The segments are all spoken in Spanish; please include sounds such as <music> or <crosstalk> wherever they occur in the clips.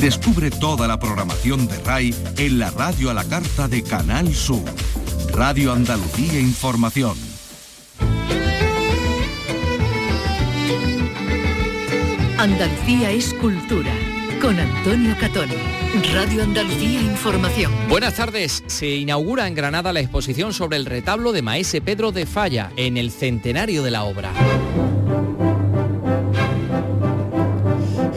Descubre toda la programación de RAI en la radio a la carta de Canal Sur. Radio Andalucía Información. Andalucía es cultura. Con Antonio Catón. Radio Andalucía Información. Buenas tardes. Se inaugura en Granada la exposición sobre el retablo de Maese Pedro de Falla en el centenario de la obra.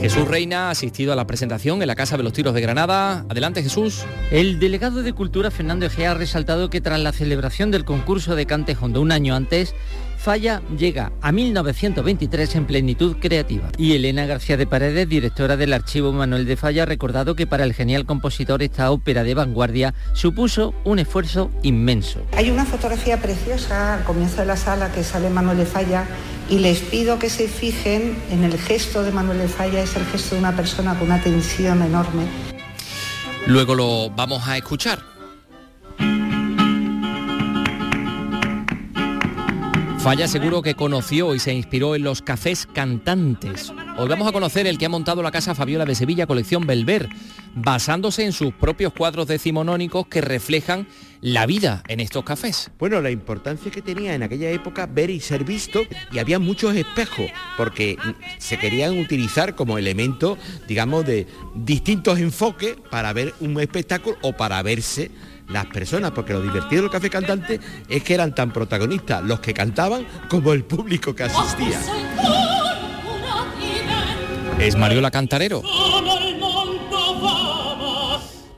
Jesús Reina ha asistido a la presentación en la Casa de los Tiros de Granada. Adelante Jesús. El delegado de Cultura Fernando Egea ha resaltado que tras la celebración del concurso de cante hondo un año antes, Falla llega a 1923 en plenitud creativa. Y Elena García de Paredes, directora del Archivo Manuel de Falla, ha recordado que para el genial compositor esta ópera de vanguardia supuso un esfuerzo inmenso. Hay una fotografía preciosa al comienzo de la sala que sale Manuel de Falla y les pido que se fijen en el gesto de Manuel de Falla, es el gesto de una persona con una tensión enorme. Luego lo vamos a escuchar. Falla seguro que conoció y se inspiró en los cafés cantantes. Hoy vamos a conocer el que ha montado la Casa Fabiola de Sevilla, colección Belver, basándose en sus propios cuadros decimonónicos que reflejan la vida en estos cafés. Bueno, la importancia que tenía en aquella época ver y ser visto y había muchos espejos porque se querían utilizar como elemento, digamos, de distintos enfoques para ver un espectáculo o para verse las personas, porque lo divertido del café cantante es que eran tan protagonistas los que cantaban como el público que asistía. Es Mariola Cantarero.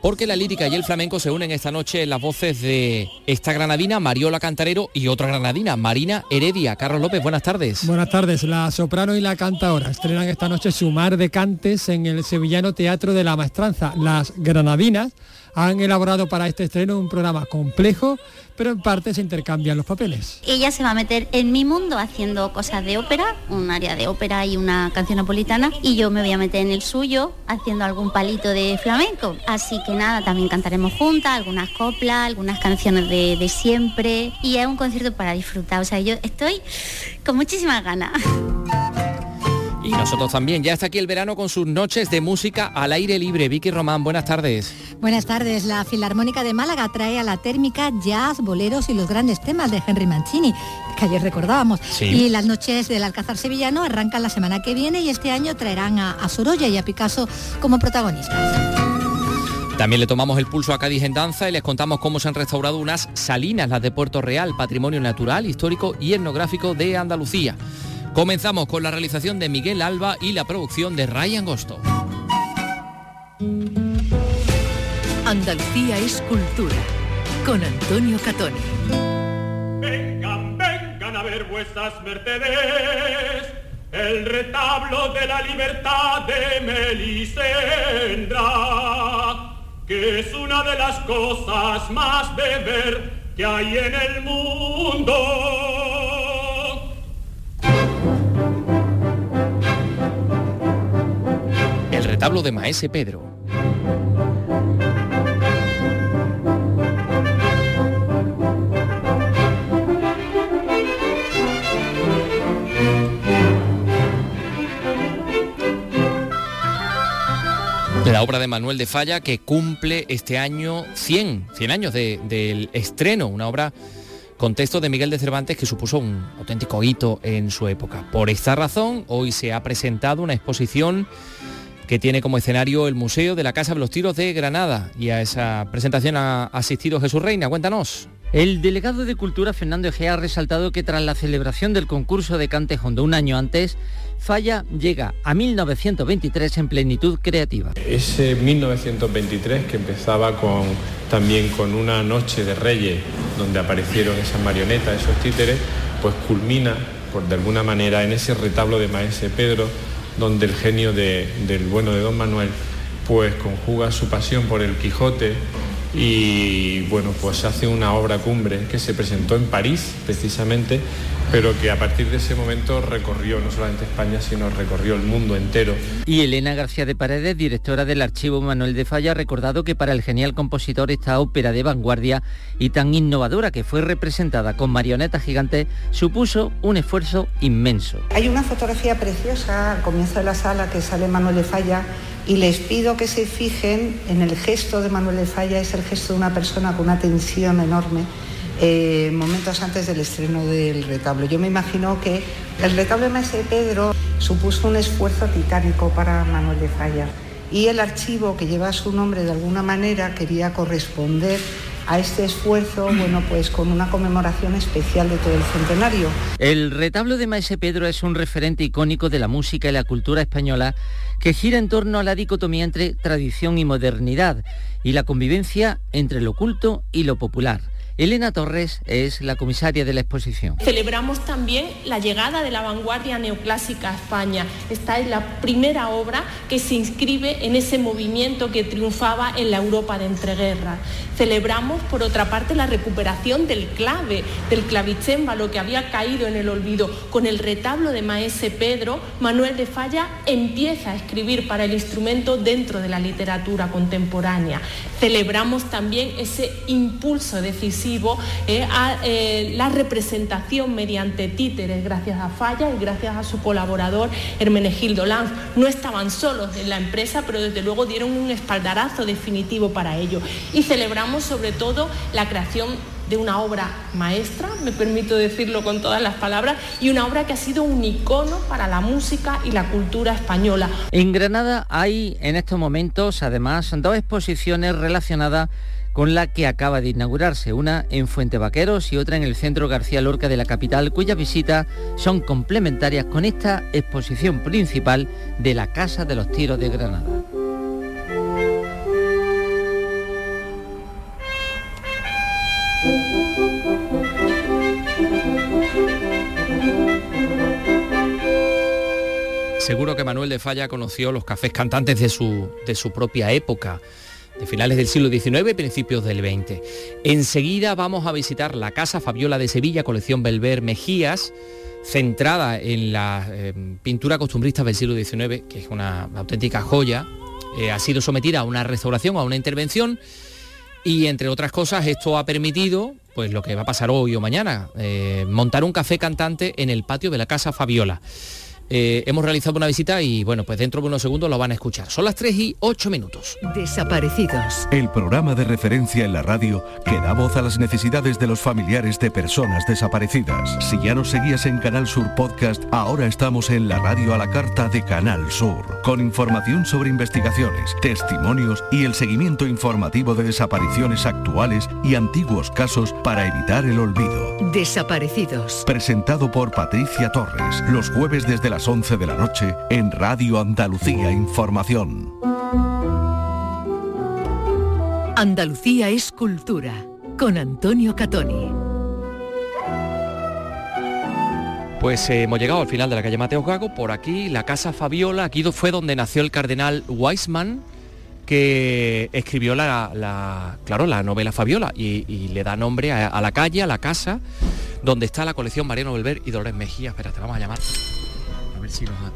Porque la lírica y el flamenco se unen esta noche en las voces de esta granadina, Mariola Cantarero, y otra granadina, Marina Heredia. Carlos López, buenas tardes. Buenas tardes. La soprano y la cantaora estrenan esta noche su mar de cantes en el Sevillano Teatro de la Maestranza. Las granadinas han elaborado para este estreno un programa complejo, pero en parte se intercambian los papeles. Ella se va a meter en mi mundo haciendo cosas de ópera, un área de ópera y una canción napolitana, y yo me voy a meter en el suyo haciendo algún palito de flamenco. Así que nada, también cantaremos juntas, algunas coplas, algunas canciones de, de siempre, y es un concierto para disfrutar. O sea, yo estoy con muchísimas ganas. Y nosotros también. Ya está aquí el verano con sus noches de música al aire libre. Vicky Román, buenas tardes. Buenas tardes. La Filarmónica de Málaga trae a la térmica jazz, boleros y los grandes temas de Henry Mancini, que ayer recordábamos. Y las noches del Alcázar Sevillano arrancan la semana que viene y este año traerán a, a Sorolla y a Picasso como protagonistas. También le tomamos el pulso a Cádiz en danza y les contamos cómo se han restaurado unas salinas, las de Puerto Real, patrimonio natural, histórico y etnográfico de Andalucía. Comenzamos con la realización de Miguel Alba y la producción de Ryan Gosto. Andalucía es cultura, con Antonio Catoni. Vengan, vengan a ver vuestras mercedes, el retablo de la libertad de Melisendra, que es una de las cosas más de ver que hay en el mundo. Retablo de Maese Pedro. La obra de Manuel de Falla que cumple este año 100, 100 años del estreno, una obra con texto de Miguel de Cervantes que supuso un auténtico hito en su época. Por esta razón, hoy se ha presentado una exposición que tiene como escenario el Museo de la Casa de los Tiros de Granada. Y a esa presentación ha asistido Jesús Reina. Cuéntanos. El delegado de Cultura, Fernando Egea, ha resaltado que tras la celebración del concurso de Cante Hondo un año antes, Falla llega a 1923 en plenitud creativa. Ese 1923 que empezaba con, también con una noche de reyes, donde aparecieron esas marionetas, esos títeres, pues culmina, por de alguna manera, en ese retablo de Maese Pedro, donde el genio del bueno de Don Manuel pues conjuga su pasión por el Quijote y bueno, pues hace una obra cumbre que se presentó en París precisamente pero que a partir de ese momento recorrió no solamente España, sino recorrió el mundo entero. Y Elena García de Paredes, directora del Archivo Manuel de Falla, ha recordado que para el genial compositor esta ópera de vanguardia y tan innovadora que fue representada con marionetas gigantes supuso un esfuerzo inmenso. Hay una fotografía preciosa al comienzo de la sala que sale Manuel de Falla y les pido que se fijen en el gesto de Manuel de Falla, es el gesto de una persona con una tensión enorme eh, momentos antes del estreno del retablo. Yo me imagino que el retablo Maese Pedro supuso un esfuerzo titánico para Manuel de Falla y el archivo que lleva su nombre de alguna manera quería corresponder a este esfuerzo, bueno, pues con una conmemoración especial de todo el centenario. El retablo de Maese Pedro es un referente icónico de la música y la cultura española que gira en torno a la dicotomía entre tradición y modernidad y la convivencia entre lo culto y lo popular. Elena Torres es la comisaria de la exposición. Celebramos también la llegada de la vanguardia neoclásica a España. Esta es la primera obra que se inscribe en ese movimiento que triunfaba en la Europa de entreguerras. Celebramos, por otra parte, la recuperación del clave, del clavicémbalo que había caído en el olvido. Con el retablo de Maese Pedro, Manuel de Falla empieza a escribir para el instrumento dentro de la literatura contemporánea. Celebramos también ese impulso decisivo eh, a eh, la representación mediante títeres, gracias a Falla y gracias a su colaborador Hermenegildo Lanz. No estaban solos en la empresa, pero desde luego dieron un espaldarazo definitivo para ello. Y celebramos sobre todo la creación de una obra maestra, me permito decirlo con todas las palabras, y una obra que ha sido un icono para la música y la cultura española. En Granada hay en estos momentos además dos exposiciones relacionadas con la que acaba de inaugurarse, una en Fuente Vaqueros y otra en el Centro García Lorca de la capital, cuyas visitas son complementarias con esta exposición principal de la Casa de los Tiros de Granada. Seguro que Manuel de Falla conoció los cafés cantantes de su, de su propia época, de finales del siglo XIX y principios del XX. Enseguida vamos a visitar la Casa Fabiola de Sevilla, colección Belver Mejías, centrada en la eh, pintura costumbrista del siglo XIX, que es una auténtica joya. Eh, ha sido sometida a una restauración, a una intervención, y entre otras cosas esto ha permitido, pues lo que va a pasar hoy o mañana, eh, montar un café cantante en el patio de la Casa Fabiola. Eh, hemos realizado una visita y bueno, pues dentro de unos segundos lo van a escuchar. Son las 3 y 8 minutos. Desaparecidos. El programa de referencia en la radio que da voz a las necesidades de los familiares de personas desaparecidas. Si ya nos seguías en Canal Sur Podcast, ahora estamos en la radio a la carta de Canal Sur, con información sobre investigaciones, testimonios y el seguimiento informativo de desapariciones actuales y antiguos casos para evitar el olvido. Desaparecidos. Presentado por Patricia Torres, los jueves desde las 11 de la noche en Radio Andalucía Información. Andalucía es cultura, con Antonio Catoni. Pues eh, hemos llegado al final de la calle Mateo Gago, por aquí la Casa Fabiola, aquí fue donde nació el cardenal Weisman, que escribió la, la, claro, la novela Fabiola y, y le da nombre a, a, la calle, a la casa, donde está la colección Mariano Belver y Dolores Mejía. Espera, te vamos a llamar. Ver si nos ha...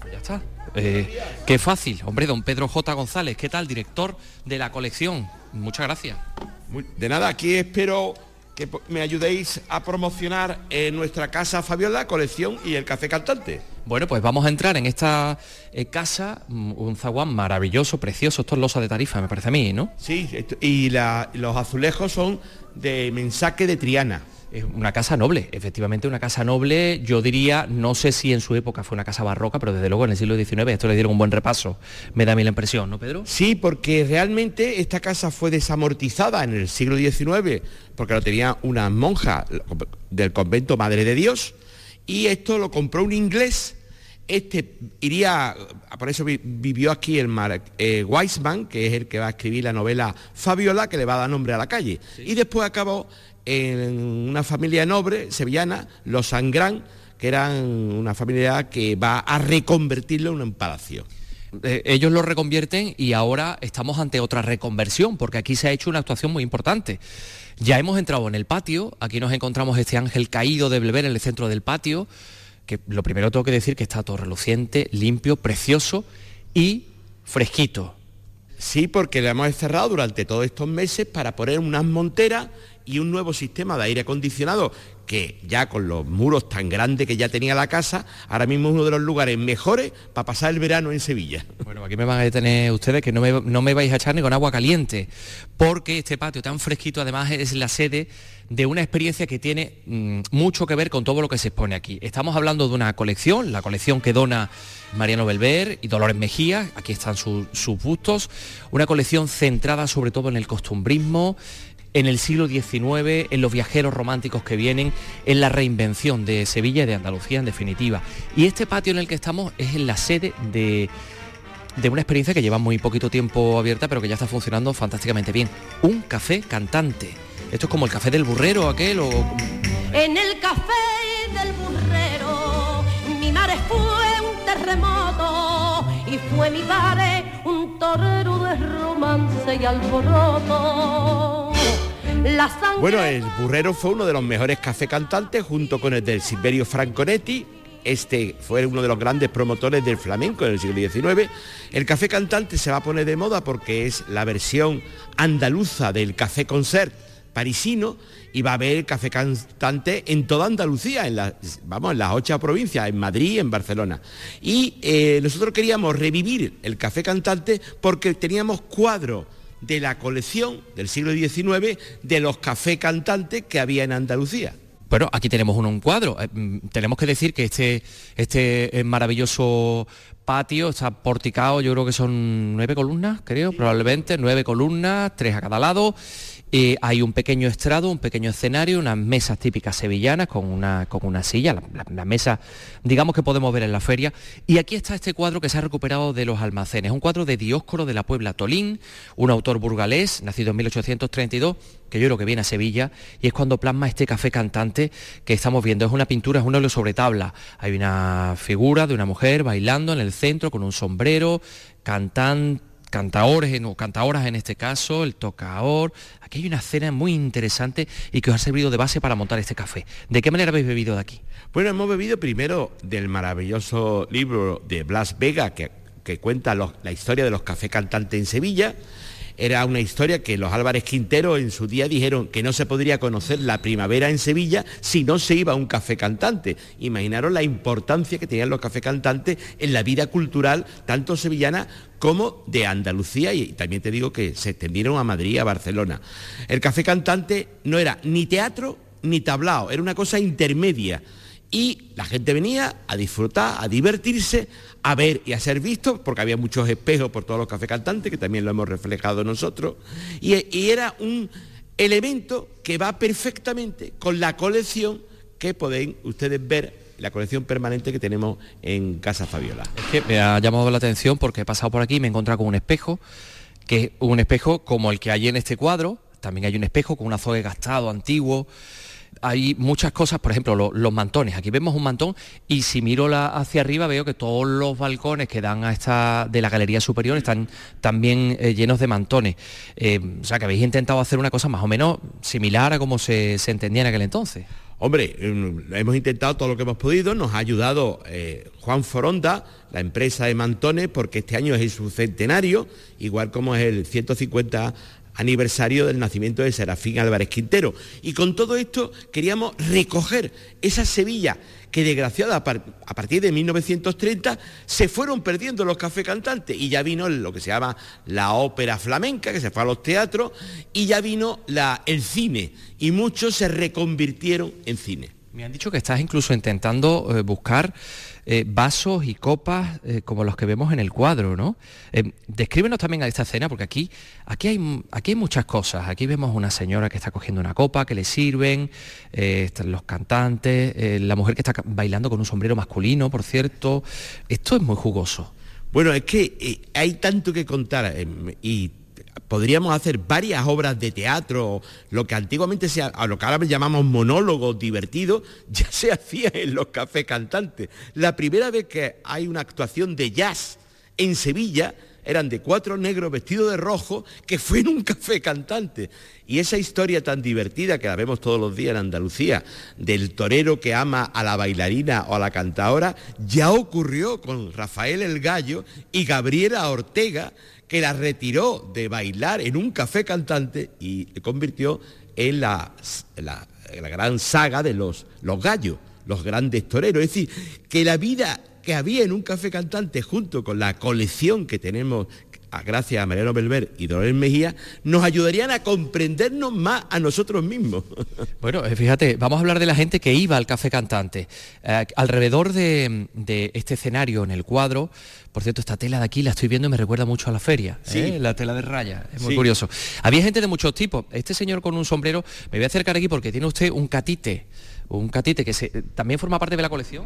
Pues ya está. Eh, qué fácil, hombre, don Pedro J. González, ¿qué tal? Director de la colección. Muchas gracias. De nada, aquí espero que me ayudéis a promocionar en nuestra casa Fabiola, colección y el café cantante. Bueno, pues vamos a entrar en esta eh, casa, mm, un zaguán maravilloso, precioso, esto es losa de tarifa, me parece a mí, ¿no? Sí, esto, y la, los azulejos son de mensaje de Triana. Es una casa noble, efectivamente una casa noble, yo diría, no sé si en su época fue una casa barroca, pero desde luego en el siglo XIX esto le dieron un buen repaso, me da a mí la impresión, ¿no, Pedro? Sí, porque realmente esta casa fue desamortizada en el siglo XIX, porque lo tenía una monja del convento Madre de Dios, y esto lo compró un inglés, este iría, por eso vivió aquí el Mar, eh, Weisman, que es el que va a escribir la novela Fabiola, que le va a dar nombre a la calle, sí. y después acabó en una familia noble sevillana, los Sangrán, que eran una familia que va a reconvertirlo en un palacio. eh, ellos lo reconvierten y ahora estamos ante otra reconversión, porque aquí se ha hecho una actuación muy importante. Ya hemos entrado en el patio, aquí nos encontramos este ángel caído de Belver en el centro del patio, que lo primero tengo que decir que está todo reluciente, limpio, precioso y fresquito. Sí, porque le hemos cerrado durante todos estos meses para poner unas monteras y un nuevo sistema de aire acondicionado que ya con los muros tan grandes que ya tenía la casa, ahora mismo es uno de los lugares mejores para pasar el verano en Sevilla. Bueno, aquí me van a detener ustedes que no me, no me vais a echar ni con agua caliente, porque este patio tan fresquito además es la sede de una experiencia que tiene mm, mucho que ver con todo lo que se expone aquí. Estamos hablando de una colección, la colección que dona Mariano Belver y Dolores Mejía, aquí están sus bustos, una colección centrada sobre todo en el costumbrismo, en el siglo XIX, en los viajeros románticos que vienen, en la reinvención de Sevilla y de Andalucía en definitiva. Y este patio en el que estamos es en la sede de, de una experiencia que lleva muy poquito tiempo abierta, pero que ya está funcionando fantásticamente bien. Un café cantante. Esto es como el café del burrero aquel o... En el café del burrero, mi madre fue un terremoto y fue mi padre un torero de romance y alboroto. Bueno, el Burrero fue uno de los mejores café cantantes junto con el del Silverio Franconetti. Este fue uno de los grandes promotores del flamenco en el siglo XIX. El café cantante se va a poner de moda porque es la versión andaluza del café concert parisino y va a haber café cantante en toda Andalucía, en las, vamos, en las ocho provincias, en Madrid, en Barcelona. Y eh, nosotros queríamos revivir el café cantante porque teníamos cuadros de la colección del siglo XIX de los café cantantes que había en Andalucía. Bueno, aquí tenemos un, cuadro. Eh, mm, tenemos que decir que este, este eh, maravilloso patio está porticado, yo creo que son nueve columnas, creo, probablemente, nueve columnas, tres a cada lado. Hay un pequeño estrado, un pequeño escenario, unas mesas típicas sevillanas con una, con una silla, la, mesa, digamos que podemos ver en la feria. Y aquí está este cuadro que se ha recuperado de los almacenes, un cuadro de Dioscoro de la Puebla Tolín, un autor burgalés, nacido en 1832, que yo creo que viene a Sevilla, y es cuando plasma este café cantante que estamos viendo. Es una pintura, es un óleo sobre tabla. Hay una figura de una mujer bailando en el centro con un sombrero, cantando cantaores o cantaoras en este caso, el tocaor. Aquí hay una cena muy interesante y que os ha servido de base para montar este café. ¿De qué manera habéis bebido de aquí? Bueno, hemos bebido primero del maravilloso libro de Blas Vega que, cuenta la historia de los cafés cantantes en Sevilla era una historia que los Álvarez Quintero en su día dijeron que no se podría conocer la primavera en Sevilla si no se iba a un café cantante. Imaginaron la importancia que tenían los cafés cantantes en la vida cultural, tanto sevillana como de Andalucía y también te digo que se extendieron a Madrid y a Barcelona. El café cantante no era ni teatro ni tablao, era una cosa intermedia y la gente venía a disfrutar, a divertirse, a ver y a ser visto, porque había muchos espejos por todos los cafés cantantes, que también lo hemos reflejado nosotros, y, era un elemento que va perfectamente con la colección que pueden ustedes ver la colección permanente que tenemos en Casa Fabiola. Es que me ha llamado la atención porque he pasado por aquí y me he encontrado con un espejo, que es un espejo como el que hay en este cuadro, también hay un espejo con un azogue gastado, antiguo, hay muchas cosas, por ejemplo, los mantones. Aquí vemos un mantón y si miro la, hacia arriba veo que todos los balcones que dan a esta de la galería superior están también eh, llenos de mantones. Eh, o sea, que habéis intentado hacer una cosa más o menos similar a como se, entendía en aquel entonces. Hombre, mm, hemos intentado todo lo que hemos podido, nos ha ayudado eh, Juan Foronda, la empresa de Mantones, porque este año es su centenario, igual como es el 150 aniversario del nacimiento de Serafín Álvarez Quintero. Y con todo esto queríamos recoger esa Sevilla que desgraciada a partir de 1930 se fueron perdiendo los cafés cantantes y ya vino lo que se llama la ópera flamenca, que se fue a los teatros, y ya vino el cine, y muchos se reconvirtieron en cine. Me han dicho que estás incluso intentando eh, buscar eh, vasos y copas eh, como los que vemos en el cuadro, ¿no? descríbenos también a esta escena, porque aquí, aquí, hay, aquí hay muchas cosas. Aquí vemos una señora que está cogiendo una copa, que le sirven, están los cantantes, la mujer que está bailando con un sombrero masculino, por cierto. Esto es muy jugoso. Bueno, es que hay tanto que contar y podríamos hacer varias obras de teatro, lo que antiguamente se, a lo que ahora llamamos monólogos divertidos, <laughs> ya se hacía en los cafés cantantes. La primera vez que hay una actuación de jazz En Sevilla eran de cuatro negros vestidos de rojo que fue en un café cantante. Y esa historia tan divertida que la vemos todos los días en Andalucía, del torero que ama a la bailarina o a la cantadora, ya ocurrió con Rafael el Gallo y Gabriela Ortega, que la retiró de bailar en un café cantante y le convirtió en la, la, gran saga de los, los gallos, los grandes toreros. Es decir, que la vida que había en un café cantante junto con la colección que tenemos gracias a Mariano Belver y Dolores Mejía, nos ayudarían a comprendernos más a nosotros mismos. <laughs> Bueno, eh, fíjate, vamos a hablar de la gente que iba al café cantante. Eh, alrededor de, este escenario, en el cuadro, por cierto, esta tela de aquí la estoy viendo y me recuerda mucho a la feria, ¿eh? la tela de raya, es muy curioso. Había gente de muchos tipos. Este señor con un sombrero, me voy a acercar aquí porque tiene usted un catite un catite que también forma parte de la colección.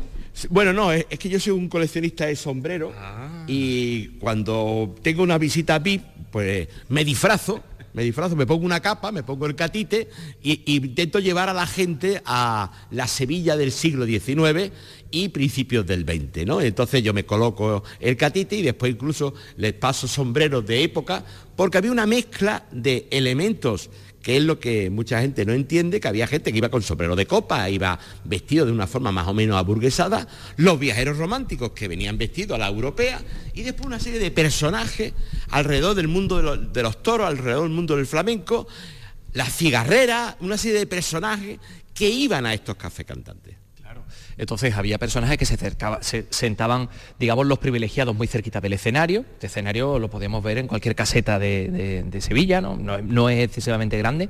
Bueno, no, es, que yo soy un coleccionista de sombrero ah. y cuando tengo una visita a VIP, pues me disfrazo, me disfrazo, me pongo una capa, me pongo el catite e intento llevar a la gente a la Sevilla del siglo XIX y principios del XX, ¿no? Entonces yo me coloco el catite y después incluso les paso sombreros de época, porque había una mezcla de elementos que es lo que mucha gente no entiende, que había gente que iba con sombrero de copa, iba vestido de una forma más o menos aburguesada, los viajeros románticos que venían vestidos a la europea, y después una serie de personajes alrededor del mundo de los, toros, alrededor del mundo del flamenco, las cigarreras, una serie de personajes que iban a estos cafés cantantes. Entonces había personajes que se, se, sentaban, digamos, los privilegiados muy cerquita del escenario. Este escenario lo podemos ver en cualquier caseta de, Sevilla, ¿no? ¿no? es excesivamente grande.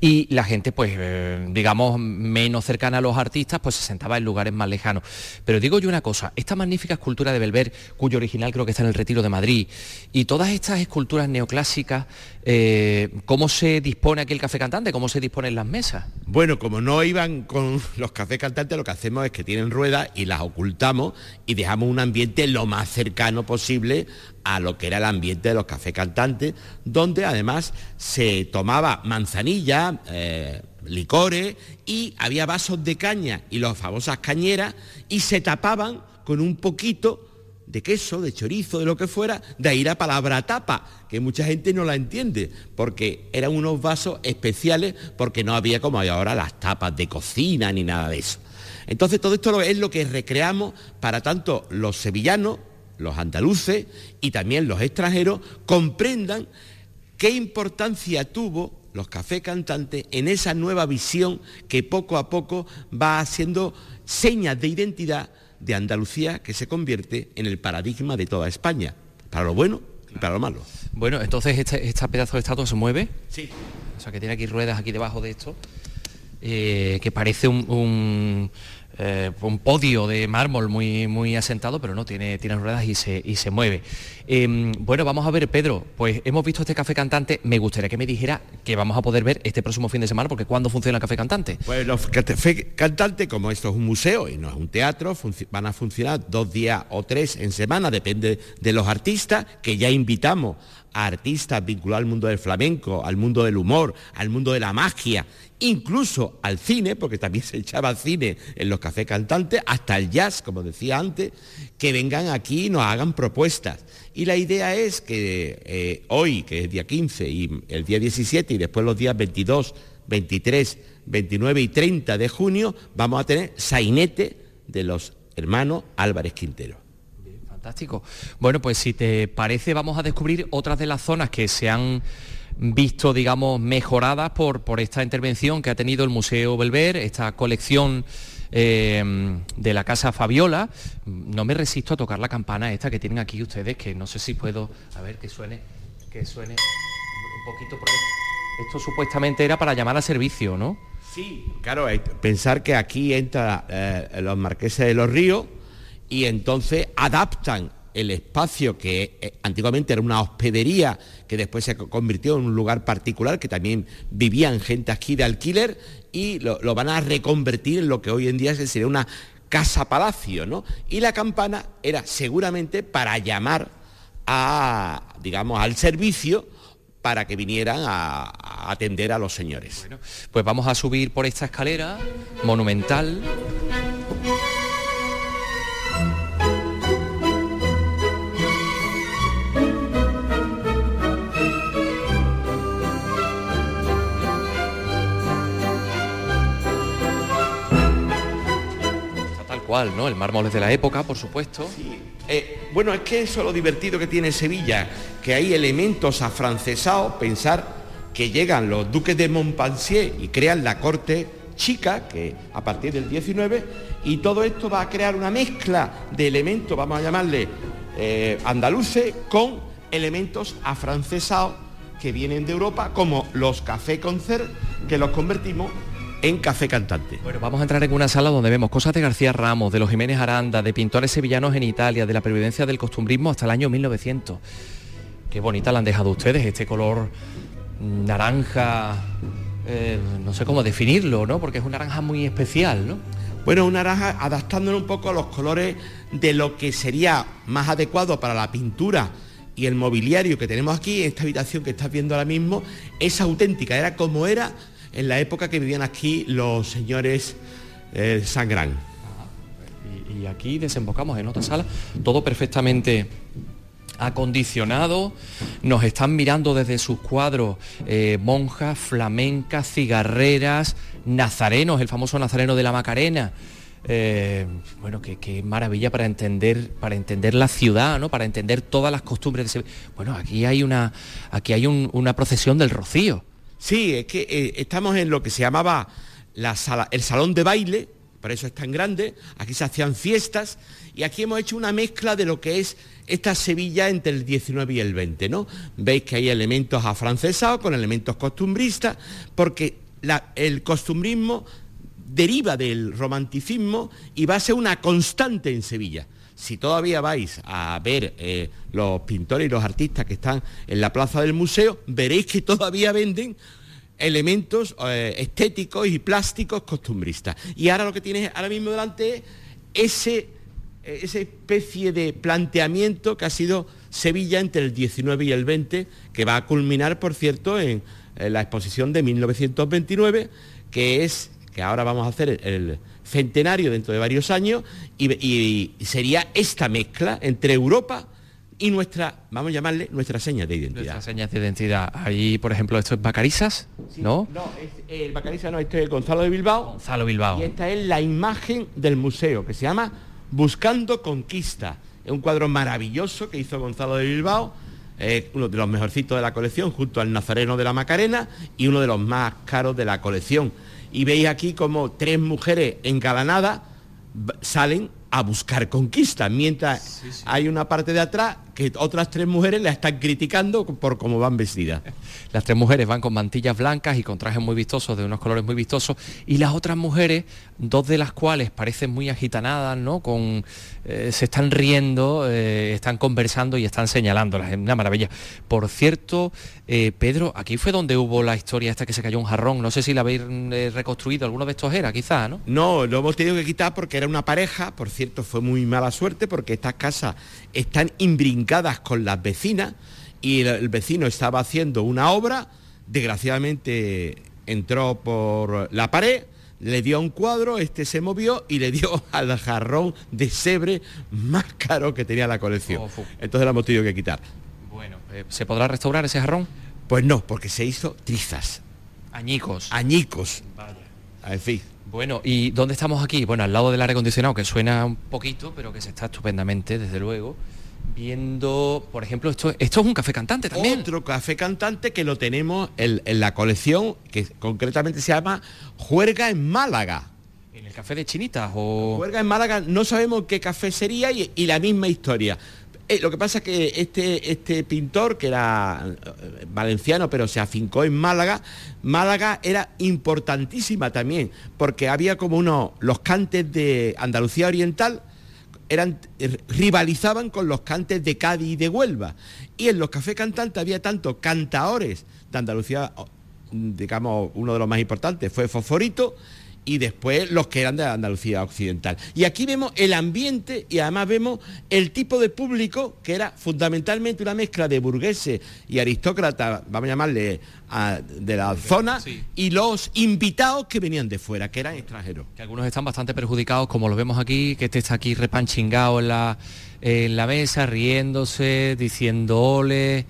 Y la gente, pues, eh, digamos, menos cercana a los artistas, pues se sentaba en lugares más lejanos. Pero digo yo una cosa, esta magnífica escultura de Belver, cuyo original creo que está en el Retiro de Madrid, y todas estas esculturas neoclásicas, eh, ¿cómo se dispone aquí el café cantante? ¿Cómo se disponen las mesas? Bueno, como no iban con los cafés cantantes, lo que hacemos es que tienen ruedas y las ocultamos y dejamos un ambiente lo más cercano posible a lo que era el ambiente de los cafés cantantes, donde además se tomaba manzanilla, eh, licores y había vasos de caña y las famosas cañeras y se tapaban con un poquito de queso, de chorizo, de lo que fuera, de ahí la palabra tapa, que mucha gente no la entiende, porque eran unos vasos especiales porque no había como hay ahora las tapas de cocina ni nada de eso. Entonces todo esto es lo que recreamos para tanto los sevillanos, los andaluces y también los extranjeros comprendan qué importancia tuvo los cafés cantantes en esa nueva visión que poco a poco va haciendo señas de identidad de Andalucía que se convierte en el paradigma de toda España, para lo bueno y para lo malo. Bueno, entonces este, este pedazo de estatua se mueve. Sí. O sea que tiene aquí ruedas aquí debajo de esto. Eh, que parece un, eh, un podio de mármol muy, muy asentado, pero no, tiene, tiene ruedas y se, y se mueve. Em, bueno, vamos a ver, Pedro, pues hemos visto este café cantante, me gustaría que me dijera que vamos a poder ver este próximo fin de semana, porque ¿cuándo funciona el café cantante? Pues los café cantante, como esto es un museo y no es un teatro, van a funcionar dos días o tres en semana, depende de los artistas, que ya invitamos a artistas vinculados al mundo del flamenco, al mundo del humor, al mundo de la magia incluso al cine, porque también se echaba cine en los cafés cantantes, hasta el jazz, como decía antes, que vengan aquí y nos hagan propuestas. Y la idea es que eh, hoy, que es día 15, y el día 17, y después los días 22, 23, 29 y 30 de junio, vamos a tener sainete de los hermanos Álvarez Quintero. Fantástico. Bueno, pues si te parece, vamos a descubrir otras de las zonas que se han visto, digamos, mejoradas por, por esta intervención que ha tenido el Museo Belver, esta colección eh, de la Casa Fabiola. No me resisto a tocar la campana esta que tienen aquí ustedes, que no sé si puedo, a ver, que suene, que suene un poquito, porque esto supuestamente era para llamar a servicio, ¿no? Sí, claro, pensar que aquí entra eh, los marqueses de los ríos y entonces adaptan el espacio que eh, antiguamente era una hospedería, que después se convirtió en un lugar particular, que también vivían gente aquí de alquiler, y lo, van a reconvertir en lo que hoy en día sería una casa palacio, ¿no? Y la campana era seguramente para llamar a, digamos, al servicio para que vinieran a, atender a los señores. Pues vamos a subir por esta escalera monumental. Igual, ¿no? El mármol es de la época, por supuesto. Eh, bueno, es que eso es lo divertido que tiene Sevilla, que hay elementos afrancesados, pensar que llegan los duques de Montpensier y crean la corte chica, que a partir del 19, y todo esto va a crear una mezcla de elementos, vamos a llamarle eh, andaluces, con elementos afrancesados que vienen de Europa, como los café concert, que los convertimos en café cantante. Bueno, vamos a entrar en una sala donde vemos cosas de García Ramos, de los Jiménez Aranda, de pintores sevillanos en Italia, de la pervivencia del costumbrismo hasta el año 1900. Qué bonita la han dejado ustedes, este color naranja, eh, no sé cómo definirlo, ¿no? Porque es un naranja muy especial, ¿no? Bueno, un naranja adaptándolo un poco a los colores de lo que sería más adecuado para la pintura y el mobiliario que tenemos aquí, esta habitación que estás viendo ahora mismo, es auténtica, era como era en la época que vivían aquí los señores eh, Sangrán. Y, aquí desembocamos en otra sala, todo perfectamente acondicionado, nos están mirando desde sus cuadros eh, monjas, flamencas, cigarreras, nazarenos, el famoso nazareno de la Macarena. Eh, bueno, qué, maravilla para entender, para entender la ciudad, ¿no? Para entender todas las costumbres de ese... Bueno, aquí hay una, aquí hay una procesión del rocío. Sí, es que eh, estamos en lo que se llamaba el salón de baile, por eso es tan grande, aquí se hacían fiestas y aquí hemos hecho una mezcla de lo que es esta Sevilla entre el 19 y el 20, ¿no? Veis que hay elementos afrancesados con elementos costumbristas, porque el costumbrismo deriva del romanticismo y va a ser una constante en Sevilla. Si todavía vais a ver eh, los pintores y los artistas que están en la plaza del museo, veréis que todavía venden elementos eh, estéticos y plásticos costumbristas. Y ahora lo que tienes ahora mismo delante es ese eh, esa especie de planteamiento que ha sido Sevilla entre el 19 y el 20, que va a culminar, por cierto, en, la exposición de 1929, que es, que ahora vamos a hacer el, centenario dentro de varios años, y, sería esta mezcla entre Europa y nuestra, vamos a llamarle, nuestra seña de identidad. Nuestra seña de identidad. Ahí, por ejemplo, esto es Bacarizas, ¿no? No, el Bacarizas no, este es Gonzalo de Bilbao. Gonzalo Bilbao. Y esta es la imagen del museo, que se llama Buscando Conquista. Es un cuadro maravilloso que hizo Gonzalo de Bilbao, uno de los mejorcitos de la colección, junto al Nazareno de la Macarena y uno de los más caros de la colección. Y veis aquí como tres mujeres engalanadas salen a buscar conquista, mientras hay una parte de atrás que otras tres mujeres la están criticando por cómo van vestidas. Las tres mujeres van con mantillas blancas y con trajes muy vistosos, de unos colores muy vistosos, y las otras mujeres, dos de las cuales parecen muy agitanadas, ¿no? Con, eh, se están riendo, eh, están conversando y están señalándolas, es una maravilla. Por cierto, eh, Pedro, aquí fue donde hubo la historia esta que se cayó un jarrón, no sé si la habéis reconstruido, alguno de estos era, quizá, ¿no? No, lo hemos tenido que quitar porque era una pareja, por cierto, fue muy mala suerte porque estas casas están imbrincadas con las vecinas y el, vecino estaba haciendo una obra, desgraciadamente entró por la pared, le dio un cuadro, este se movió y le dio <laughs> al jarrón de sebre más caro que tenía la colección. Entonces lo hemos tenido que quitar. Bueno, eh, ¿se podrá restaurar ese jarrón? Pues no, porque se hizo trizas. Añicos. Añicos. Vaya. En fin. Bueno, ¿y dónde estamos aquí? Bueno, al lado del aire acondicionado, que suena un poquito, pero que se está estupendamente, desde luego. Viendo, por ejemplo, esto, esto es un café cantante también. Otro café cantante que lo tenemos en, la colección, que concretamente se llama Juerga en Málaga. ¿En el café de Chinitas o...? Juerga en Málaga, no sabemos qué café sería y, y la misma historia. Eh, lo que pasa es que este, este pintor, que era eh, valenciano, pero se afincó en Málaga, Málaga era importantísima también, porque había como uno, los cantes de Andalucía Oriental, eran, eh, rivalizaban con los cantes de Cádiz y de Huelva. Y en los cafés cantantes había tanto cantaores de Andalucía, digamos, uno de los más importantes fue Fosforito, y después los que eran de Andalucía Occidental. Y aquí vemos el ambiente y además vemos el tipo de público que era fundamentalmente una mezcla de burgueses y aristócratas, vamos a llamarle, de la zona, y los invitados que venían de fuera, que eran extranjeros. Que algunos están bastante perjudicados, como lo vemos aquí, que este está aquí repanchingado en la, en la mesa, riéndose, diciendo ole,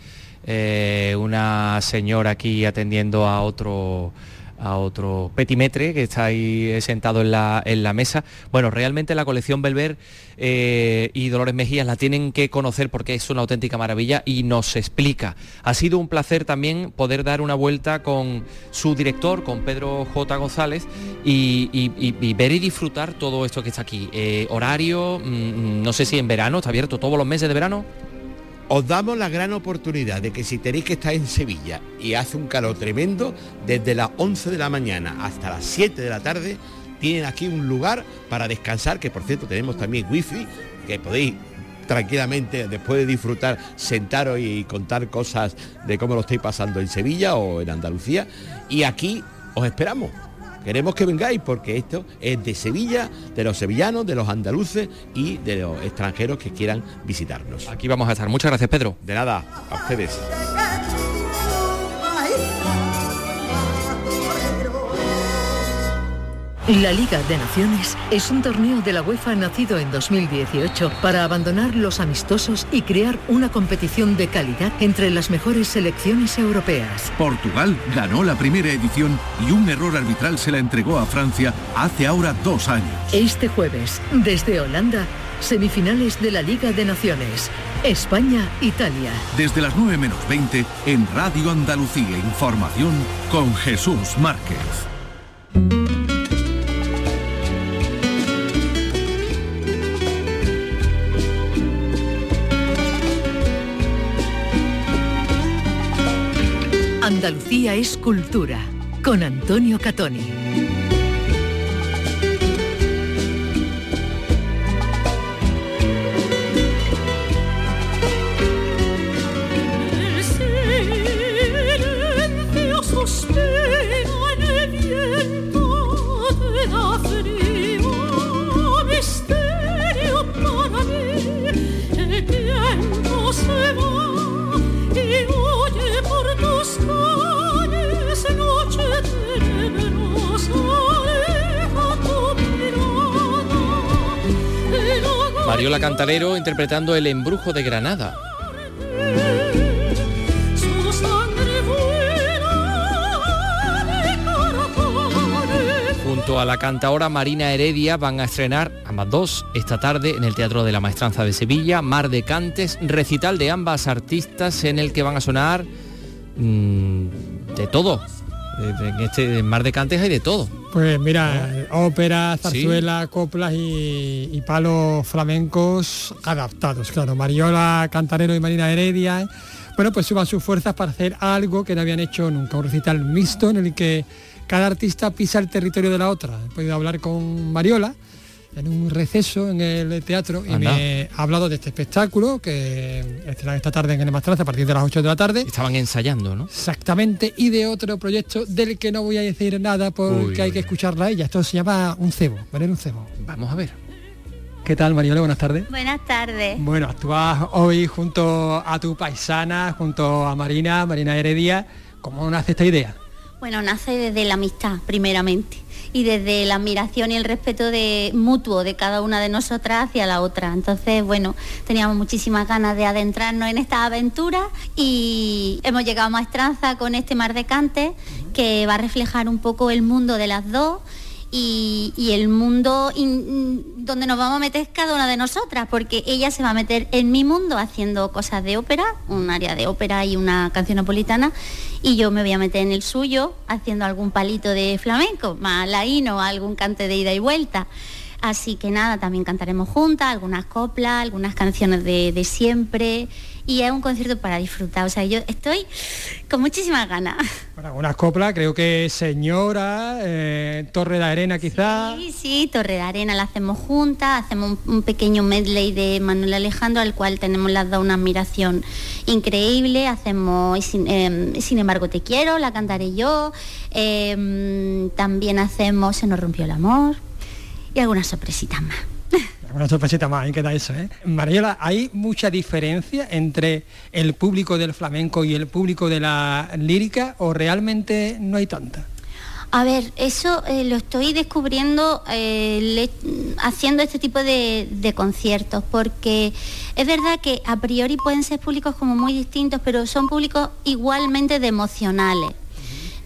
eh, una señora aquí atendiendo a otro a otro petimetre que está ahí sentado en la, en la mesa. Bueno, realmente la colección Belver eh, y Dolores Mejías la tienen que conocer porque es una auténtica maravilla y nos explica. Ha sido un placer también poder dar una vuelta con su director, con Pedro J. González, y, ver y disfrutar todo esto que está aquí. Eh, horario, mm, no sé si en verano, está abierto todos los meses de verano os damos la gran oportunidad de que si tenéis que estar en Sevilla y hace un calor tremendo, desde las 11 de la mañana hasta las 7 de la tarde, tienen aquí un lugar para descansar, que por cierto tenemos también wifi, que podéis tranquilamente, después de disfrutar, sentaros y contar cosas de cómo lo estáis pasando en Sevilla o en Andalucía. Y aquí os esperamos. Queremos que vengáis porque esto es de Sevilla, de los sevillanos, de los andaluces y de los extranjeros que quieran visitarnos. Aquí vamos a estar. Muchas gracias, Pedro. De nada, a ustedes. La Liga de Naciones es un torneo de la UEFA nacido en 2018 para abandonar los amistosos y crear una competición de calidad entre las mejores selecciones europeas. Portugal ganó la primera edición y un error arbitral se la entregó a Francia hace ahora dos años. Este jueves, desde Holanda, semifinales de la Liga de Naciones. España-Italia. Desde las 9 menos 20 en Radio Andalucía Información con Jesús Márquez. Andalucía es cultura, con Antonio Catoni. Mariola Cantarero interpretando El embrujo de Granada. Junto a la cantaora Marina Heredia van a estrenar ambas dos esta tarde en el Teatro de la Maestranza de Sevilla, Mar de Cantes, recital de ambas artistas en el que van a sonar mm, de todo. En este Mar de Cantes hay de todo. Pues mira, ópera, zarzuela, coplas y, y palos flamencos adaptados, claro. Mariola Cantarero y Marina Heredia, bueno, pues suban sus fuerzas para hacer algo que no habían hecho nunca, un recital mixto en el que cada artista pisa el territorio de la otra. He podido hablar con Mariola en un receso en el teatro y me ha hablado de este espectáculo que estrenan esta tarde en el Mastranza a partir de las 8 de la tarde. Estaban ensayando, ¿no? Exactamente, y de otro proyecto del que no voy a decir nada porque Uy, hay uy, que escucharla a ella. Esto se llama Un cebo, ¿vale? Un cebo. Vamos a ver. ¿Qué tal, Mariola? Buenas tardes. Buenas tardes. Bueno, actúas hoy junto a tu paisana, junto a Marina, Marina Heredia. ¿Cómo nace esta idea? Bueno, nace desde la amistad, primeramente, y desde la admiración y el respeto de mutuo de cada una de nosotras hacia la otra. Entonces, bueno, teníamos muchísimas ganas de adentrarnos en esta aventura y hemos llegado a Maestranza con este Mar de Cantes que va a reflejar un poco el mundo de las dos y, el mundo donde nos vamos a meter cada una de nosotras, porque ella se va a meter en mi mundo haciendo cosas de ópera, un área de ópera y una canción napolitana, y yo me voy a meter en el suyo haciendo algún palito de flamenco, más laíno, algún cante de ida y vuelta. Así que nada, también cantaremos juntas, algunas coplas, algunas canciones de siempre, y es un concierto para disfrutar. O sea, yo estoy con muchísimas ganas. Bueno, unas coplas, creo que Señora, eh, Torre de Arena quizá. Sí, sí, Torre de Arena la hacemos juntas, hacemos un, un pequeño medley de Manuel Alejandro al cual tenemos las dos una admiración increíble, hacemos y sin, eh, Sin embargo te quiero, la cantaré yo, eh, también hacemos Se nos rompió el amor y algunas sorpresitas más. Una sorpresita más, ahí queda eso, ¿eh? Mariola, ¿hay mucha diferencia entre el público del flamenco y el público de la lírica o realmente no hay tanta? A ver, eso eh, lo estoy descubriendo eh, haciendo este tipo de, conciertos, porque es verdad que a priori pueden ser públicos como muy distintos, pero son públicos igualmente de emocionales.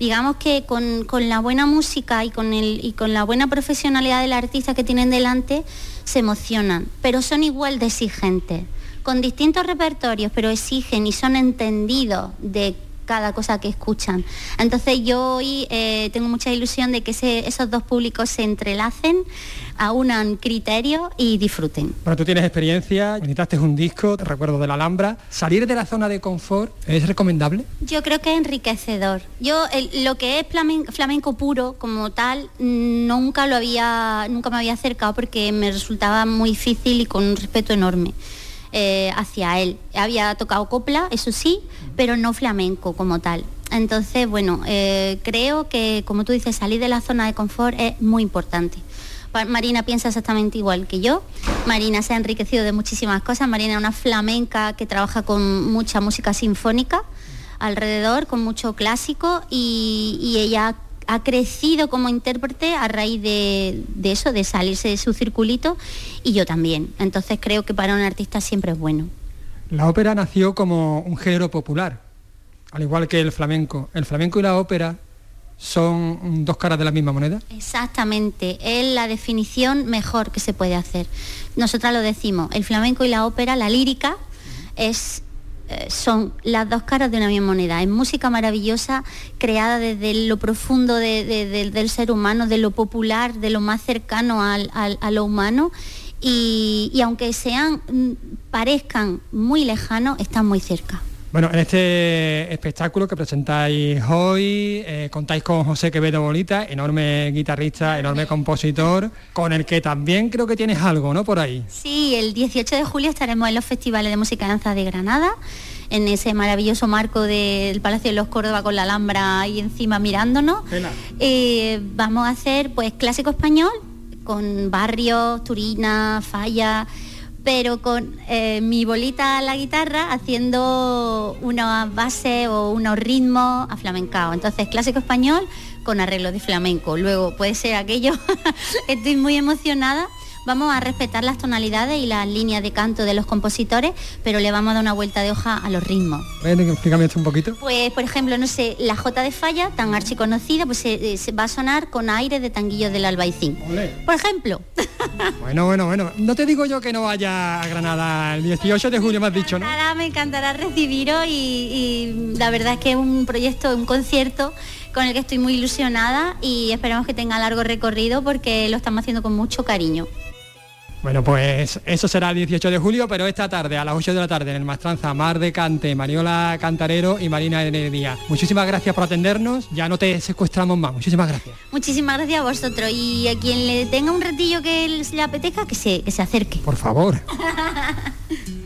digamos que con, la buena música y con, el, y con la buena profesionalidad del artista que tienen delante, se emocionan, pero son igual de exigentes, con distintos repertorios, pero exigen y son entendidos de cada cosa que escuchan. Entonces yo hoy eh, tengo mucha ilusión de que esos dos públicos se entrelacen, aunan criterios y disfruten. Bueno, tú tienes experiencia, necesitaste un disco, te recuerdo de la Alhambra. ¿Salir de la zona de confort es recomendable? Yo creo que es enriquecedor. Yo lo que es flamenco, puro como tal, nunca lo había, nunca me había acercado porque me resultaba muy difícil y con un respeto enorme. Eh, hacia él. Había tocado copla, eso sí, pero no flamenco como tal. Entonces, bueno, eh, creo que, como tú dices, salir de la zona de confort es muy importante. Marina piensa exactamente igual que yo. Marina se ha enriquecido de muchísimas cosas. Marina es una flamenca que trabaja con mucha música sinfónica alrededor, con mucho clásico y, y ella ha crecido como intérprete a raíz de, eso, de salirse de su circulito y yo también. Entonces creo que para un artista siempre es bueno. La ópera nació como un género popular, al igual que el flamenco. ¿El flamenco y la ópera son dos caras de la misma moneda? Exactamente, es la definición mejor que se puede hacer. Nosotras lo decimos, el flamenco y la ópera, la lírica, es son las dos caras de una misma moneda. Es música maravillosa creada desde lo profundo del ser humano, de lo popular, de lo más cercano a lo humano. Y, y aunque sean, mm, parezcan muy lejanos, están muy cerca. Bueno, en este espectáculo que presentáis hoy, eh, contáis con José Quevedo Bolita, enorme guitarrista, enorme compositor, con el que también creo que tienes algo, ¿no? Por ahí. Sí, el 18 de julio estaremos en los festivales de música y danza de Granada, en ese maravilloso marco del Palacio de los Córdoba con la Alhambra ahí encima mirándonos. Eh, vamos a hacer pues clásico español, con barrios, Turina, Falla pero con eh, mi bolita a la guitarra haciendo una base o unos ritmos a flamencao. Entonces, clásico español con arreglo de flamenco. Luego puede ser aquello, <laughs> estoy muy emocionada vamos a respetar las tonalidades y las líneas de canto de los compositores, pero le vamos a dar una vuelta de hoja a los ritmos. explícame esto un poquito. Pues, por ejemplo, no sé, la J de Falla, tan archiconocida, pues se, va a sonar con aire de tanguillos del albaicín. Por ejemplo. <laughs> Bueno, bueno, bueno. No te digo yo que no vaya a Granada el 18 de julio, me has dicho, ¿no? Nada, me encantará recibiros y, y la verdad es que es un proyecto, un concierto con el que estoy muy ilusionada y esperamos que tenga largo recorrido porque lo estamos haciendo con mucho cariño. Bueno, pues eso será el 18 de julio, pero esta tarde, a las 8 de la tarde, en el Mastranza, Mar de Cante, Mariola Cantarero y Marina Heredia. Muchísimas gracias por atendernos, ya no te secuestramos más, muchísimas gracias. Muchísimas gracias a vosotros y a quien le tenga un ratillo que le apetezca, que se, que se acerque. Por favor. <laughs>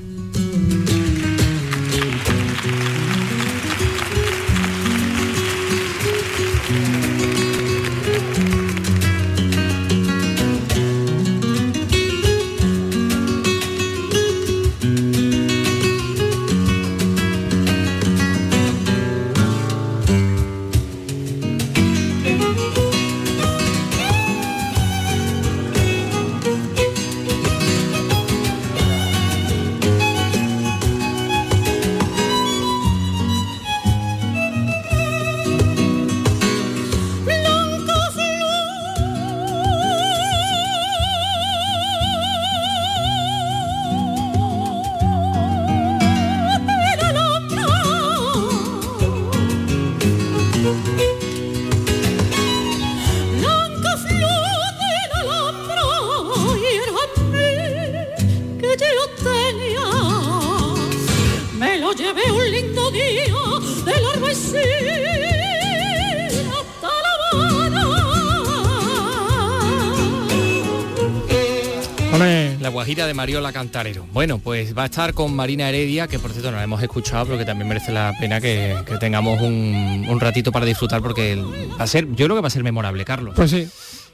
de Mariola Cantarero. Bueno, pues va a estar con Marina Heredia, que por cierto no la hemos escuchado, pero que también merece la pena que, tengamos un, ratito para disfrutar, porque va a ser, yo creo que va a ser memorable, Carlos. Pues sí.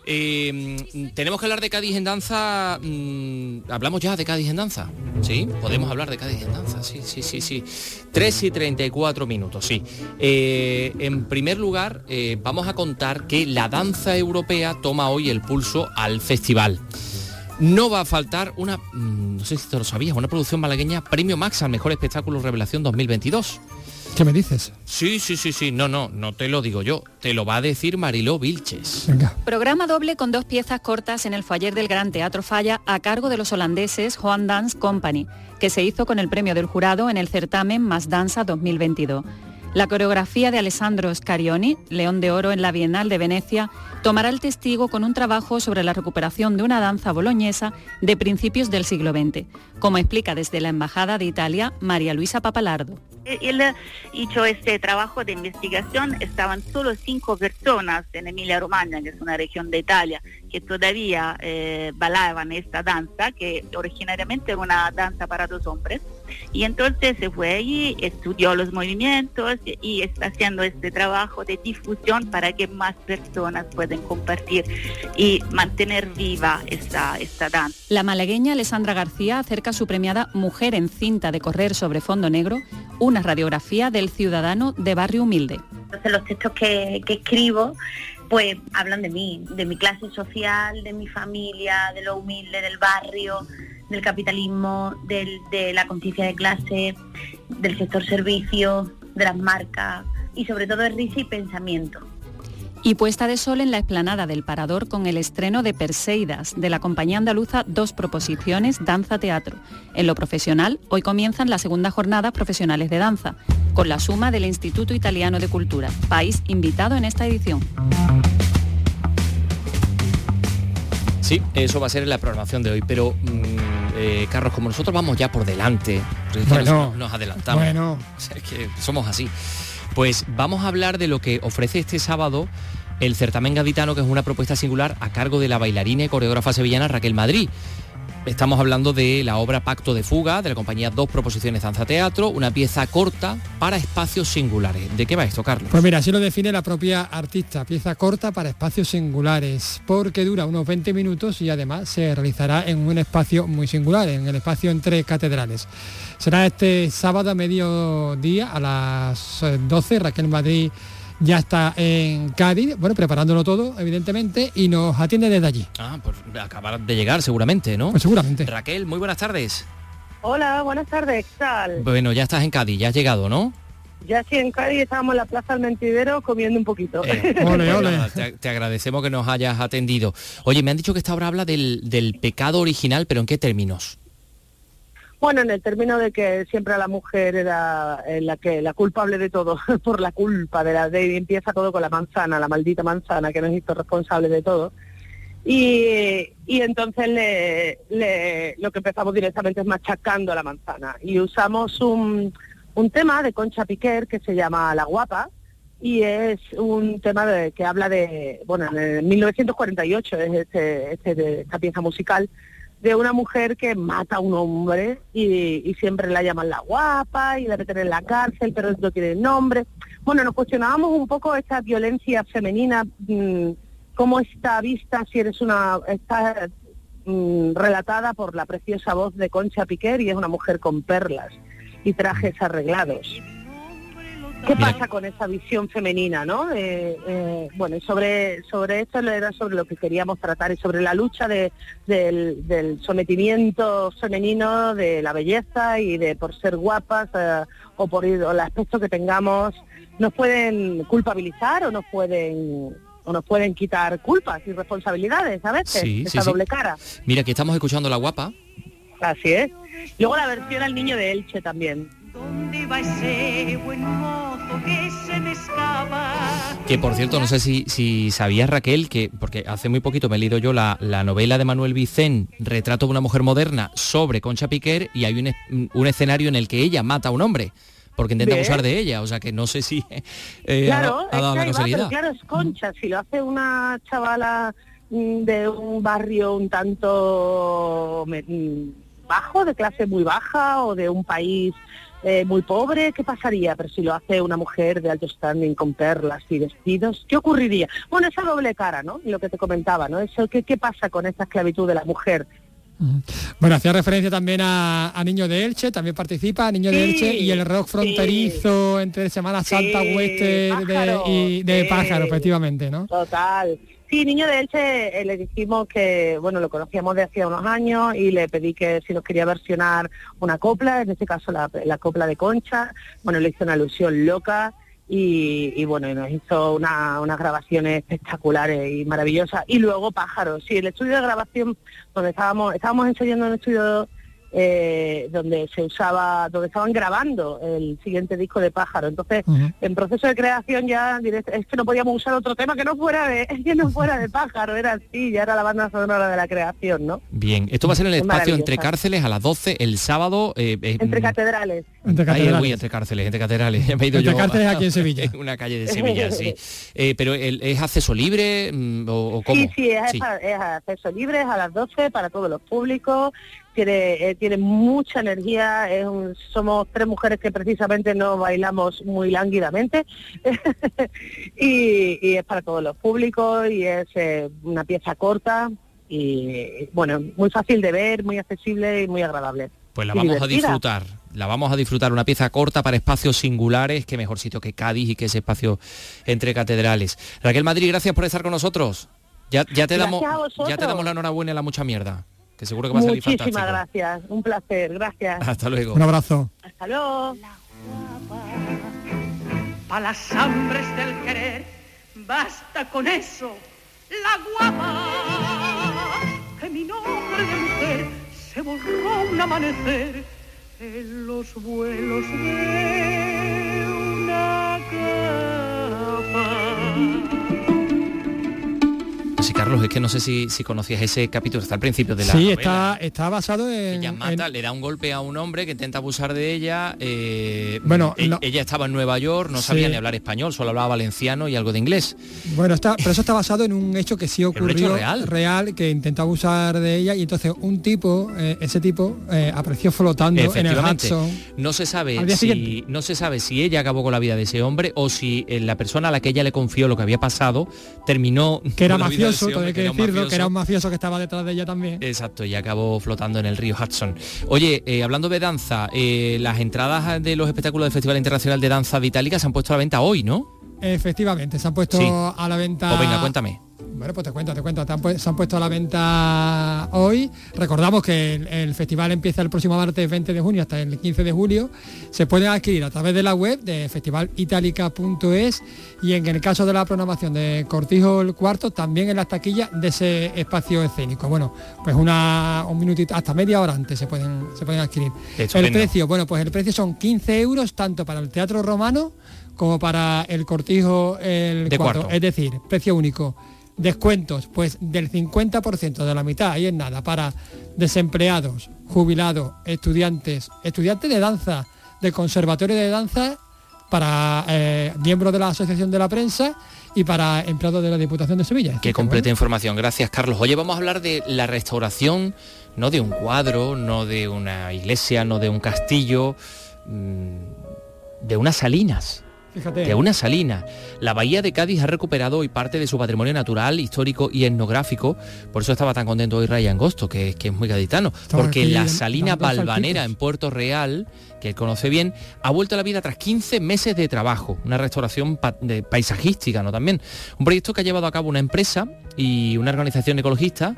Eh, tenemos que hablar de Cádiz en danza. Mm, ¿Hablamos ya de Cádiz en danza? Sí, podemos hablar de Cádiz en danza. Sí, sí, sí, sí. 3 y 34 minutos, sí. Eh, en primer lugar, eh, vamos a contar que la danza europea toma hoy el pulso al festival no va a faltar una, mm, no sé si te lo sabías, una producción malagueña Premio Max al Mejor Espectáculo Revelación 2022. ¿Qué me dices? Sí, sí, sí, sí. No, no, no te lo digo yo. Te lo va a decir Mariló Vilches. Venga. Programa doble con dos piezas cortas en el foyer del Gran Teatro Falla a cargo de los holandeses Juan Dance Company, que se hizo con el premio del jurado en el certamen Más Danza 2022. La coreografía de Alessandro Scarioni, León de Oro en la Bienal de Venecia, tomará el testigo con un trabajo sobre la recuperación de una danza boloñesa de principios del siglo XX, como explica desde la Embajada de Italia María Luisa Papalardo. Él hizo este trabajo de investigación, estaban solo cinco personas en Emilia Romagna, que es una región de Italia, que todavía eh, bailaban esta danza, que originariamente era una danza para dos hombres. Y entonces se fue allí, estudió los movimientos y está haciendo este trabajo de difusión para que más personas puedan compartir y mantener viva esta, esta danza. La malagueña Alessandra García acerca su premiada Mujer en cinta de correr sobre fondo negro, una radiografía del ciudadano de barrio humilde. Entonces los textos que, que escribo pues hablan de mí, de mi clase social, de mi familia, de lo humilde del barrio, del capitalismo, de la conciencia de clase, del sector servicio, de las marcas y sobre todo de risa y pensamiento. Y puesta de sol en la explanada del Parador con el estreno de Perseidas, de la compañía andaluza Dos Proposiciones Danza Teatro. En lo profesional, hoy comienzan las segundas jornadas profesionales de danza, con la suma del Instituto Italiano de Cultura, país invitado en esta edición. Sí, eso va a ser en la programación de hoy, pero mm, eh, Carlos, como nosotros vamos ya por delante, Bueno, nos, nos adelantamos. bueno. <laughs> O sea, es que somos así. Pues vamos a hablar de lo que ofrece este sábado el certamen gaditano, que es una propuesta singular a cargo de la bailarina y coreógrafa sevillana Raquel Madrid. Estamos hablando de la obra Pacto de Fuga, de la compañía Dos Proposiciones Danza Teatro, una pieza corta para espacios singulares. ¿De qué va esto, Carlos? Pues mira, así lo define la propia artista, pieza corta para espacios singulares, porque dura unos 20 minutos y además se realizará en un espacio muy singular, en el espacio entre catedrales. Será este sábado a mediodía a las eh, 12, Raquel Madrid ya está en Cádiz, bueno, preparándolo todo, evidentemente, y nos atiende desde allí. Ah, pues acabar de llegar seguramente, ¿no? Pues seguramente. Raquel, muy buenas tardes. Hola, buenas tardes, ¿qué tal? Bueno, ya estás en Cádiz, ya has llegado, ¿no? Ya sí, en Cádiz estábamos en la Plaza del Mentidero comiendo un poquito. Eh, <laughs> pues nada, Te, te agradecemos que nos hayas atendido. Oye, me han dicho que esta obra habla del, del pecado original, pero ¿en qué términos? Bueno, en el término de que siempre la mujer era eh, la que la culpable de todo, <laughs> por la culpa de la de empieza todo con la manzana, la maldita manzana que nos hizo responsable de todo. Y, y entonces le, le- lo que empezamos directamente es machacando a la manzana. Y usamos un, un tema de Concha Piquer que se llama La Guapa, y es un tema de- que habla de, bueno, en 1948 es este, este de- esta pieza musical, de una mujer que mata a un hombre y, siempre la llaman la guapa y la meten en la cárcel, pero no tiene nombre. Bueno, nos cuestionábamos un poco esta violencia femenina, mm, cómo está vista si eres una, está mm, relatada por la preciosa voz de Concha Piquer y es una mujer con perlas y trajes arreglados. ¿Qué pasa con esa visión femenina, no? Eh, eh, bueno, sobre, sobre esto era sobre lo que queríamos tratar y sobre la lucha de- del, del sometimiento femenino, de la belleza y de por ser guapas eh, o por o el aspecto que tengamos, nos pueden culpabilizar o nos pueden o nos pueden quitar culpas y responsabilidades a veces, Sí, esa sí, sí. doble cara. Mira, que estamos escuchando La Guapa. Así es. Luego la versión al niño de Elche también. ¿Dónde va ese buen mozo que se me escapa? Que por cierto, no sé si, si sabías Raquel, que porque hace muy poquito me he leído yo la, la novela de Manuel Vicén, Retrato de una mujer moderna, sobre Concha Piquer, y hay un, un escenario en el que ella mata a un hombre, porque intenta Bien. abusar de ella. O sea que no sé si eh, claro, ha, ha dado la va, casualidad. pero claro, es concha. Si lo hace una chavala mm, de un barrio un tanto mm, bajo, de clase muy baja o de un país eh, muy pobre, ¿qué pasaría? Pero si lo hace una mujer de alto standing con perlas y vestidos, ¿qué ocurriría? Bueno, esa doble cara, ¿no? Lo que te comentaba, ¿no? Eso, ¿qué, qué pasa con esa esclavitud de la mujer? Bueno, hacía referencia también a, Niño de Elche, también participa, Niño de Elche y el rock fronterizo entre Semana Santa, sí, Western y de pájaro, efectivamente, ¿no? Total. Sí, Niño de Elche eh, le dijimos que, bueno, lo conocíamos de hacía unos años y le pedí que si nos quería versionar una copla, en este caso la, copla de Concha, bueno, le hizo una alusión loca y, bueno, nos hizo unas grabaciones espectaculares y maravillosas. Y luego Pájaros, sí, el estudio de grabación donde estábamos, estábamos ensayando en el estudio eh, donde se usaba, donde estaban grabando el siguiente disco de Pájaro. Entonces, en proceso de creación ya es que no podíamos usar otro tema que no fuera de, <laughs> que no fuera de Pájaro, era así, ya era la banda sonora de la creación, ¿no? Bien, esto va a ser en el espacio entre cárceles a las 12 el sábado. Eh, eh, entre catedrales. Entre catedrales. <laughs> entre cárceles, entre catedrales. entre cárceles aquí en <laughs> Sevilla. una calle de Sevilla, sí. pero ¿es acceso libre mm, o, cómo? Sí, sí, es, es acceso libre, es a las 12 para todos los públicos tiene, eh, tiene mucha energía, somos tres mujeres que precisamente no bailamos muy lánguidamente <laughs> y, es para todos los públicos y es eh, una pieza corta y bueno, muy fácil de ver, muy accesible y muy agradable. Pues la vamos a disfrutar, la vamos a disfrutar, una pieza corta para espacios singulares, qué mejor sitio que Cádiz y que ese espacio entre catedrales. Raquel Madrid, gracias por estar con nosotros. Ya, ya te damos ya te damos la enhorabuena y la mucha mierda que seguro que va a salir Muchísimas gracias, un placer, gracias. Hasta luego. Un abrazo. Hasta luego. Para las hambres del querer, basta con eso, la guapa, que mi nombre de mujer se borró un amanecer en los vuelos de Carlos, es que no sé si, conocías ese capítulo, está al principio de la Sí, está, está basado en... Ella mata, le da un golpe a un hombre que intenta abusar de ella. Eh, bueno, e, ella estaba en Nueva York, no sabía ni hablar español, solo hablaba valenciano y algo de inglés. Bueno, está, pero eso está basado en un hecho que sí <laughs> ocurrió real? real, que intentó abusar de ella y entonces un tipo, eh, ese tipo, eh, apareció flotando en el Hudson. No se sabe si no se sabe si ella acabó con la vida de ese hombre o si la persona a la que ella le confió lo que había pasado terminó que era mafioso hay que, decirlo, que era un mafioso que estaba detrás de ella también. Exacto, y acabó flotando en el río Hudson. Oye, eh, hablando de danza, eh, las entradas de los espectáculos del Festival Internacional de Danza de Itálica se han puesto a la venta hoy, ¿no? Efectivamente, se han puesto a la venta. O pues venga, cuéntame. Bueno, pues te cuento, te cuento. Se han puesto a la venta hoy. Recordamos que el, festival empieza el próximo martes 20 de junio hasta el 15 de julio. Se pueden adquirir a través de la web de festivalitalica.es y en el caso de la programación de Cortijo el Cuarto, también en las taquillas de ese espacio escénico. Bueno, pues una, un minutito, hasta media hora antes se pueden, se pueden adquirir. El precio, bueno, pues el precio son 15 euros tanto para el Teatro Romano como para el Cortijo el cuarto. Es decir, precio único descuentos, pues del 50% de la mitad, ahí es nada, para desempleados, jubilados, estudiantes, estudiantes de danza, de conservatorio de danza, para eh, miembros de la Asociación de la Prensa y para empleados de la Diputación de Sevilla. Qué completa información, gracias Carlos. Oye, vamos a hablar de la restauración, no de un cuadro, no de una iglesia, no de un castillo, mm, de unas salinas de una salina. La bahía de Cádiz ha recuperado hoy parte de su patrimonio natural, histórico y etnográfico. Por eso estaba tan contento hoy Ray Angosto, que, que es muy gaditano. porque la salina balvanera en Puerto Real, que conoce bien, ha vuelto a la vida tras 15 meses de trabajo. Una restauración paisajística, ¿no? También. Un proyecto que ha llevado a cabo una empresa y una organización ecologista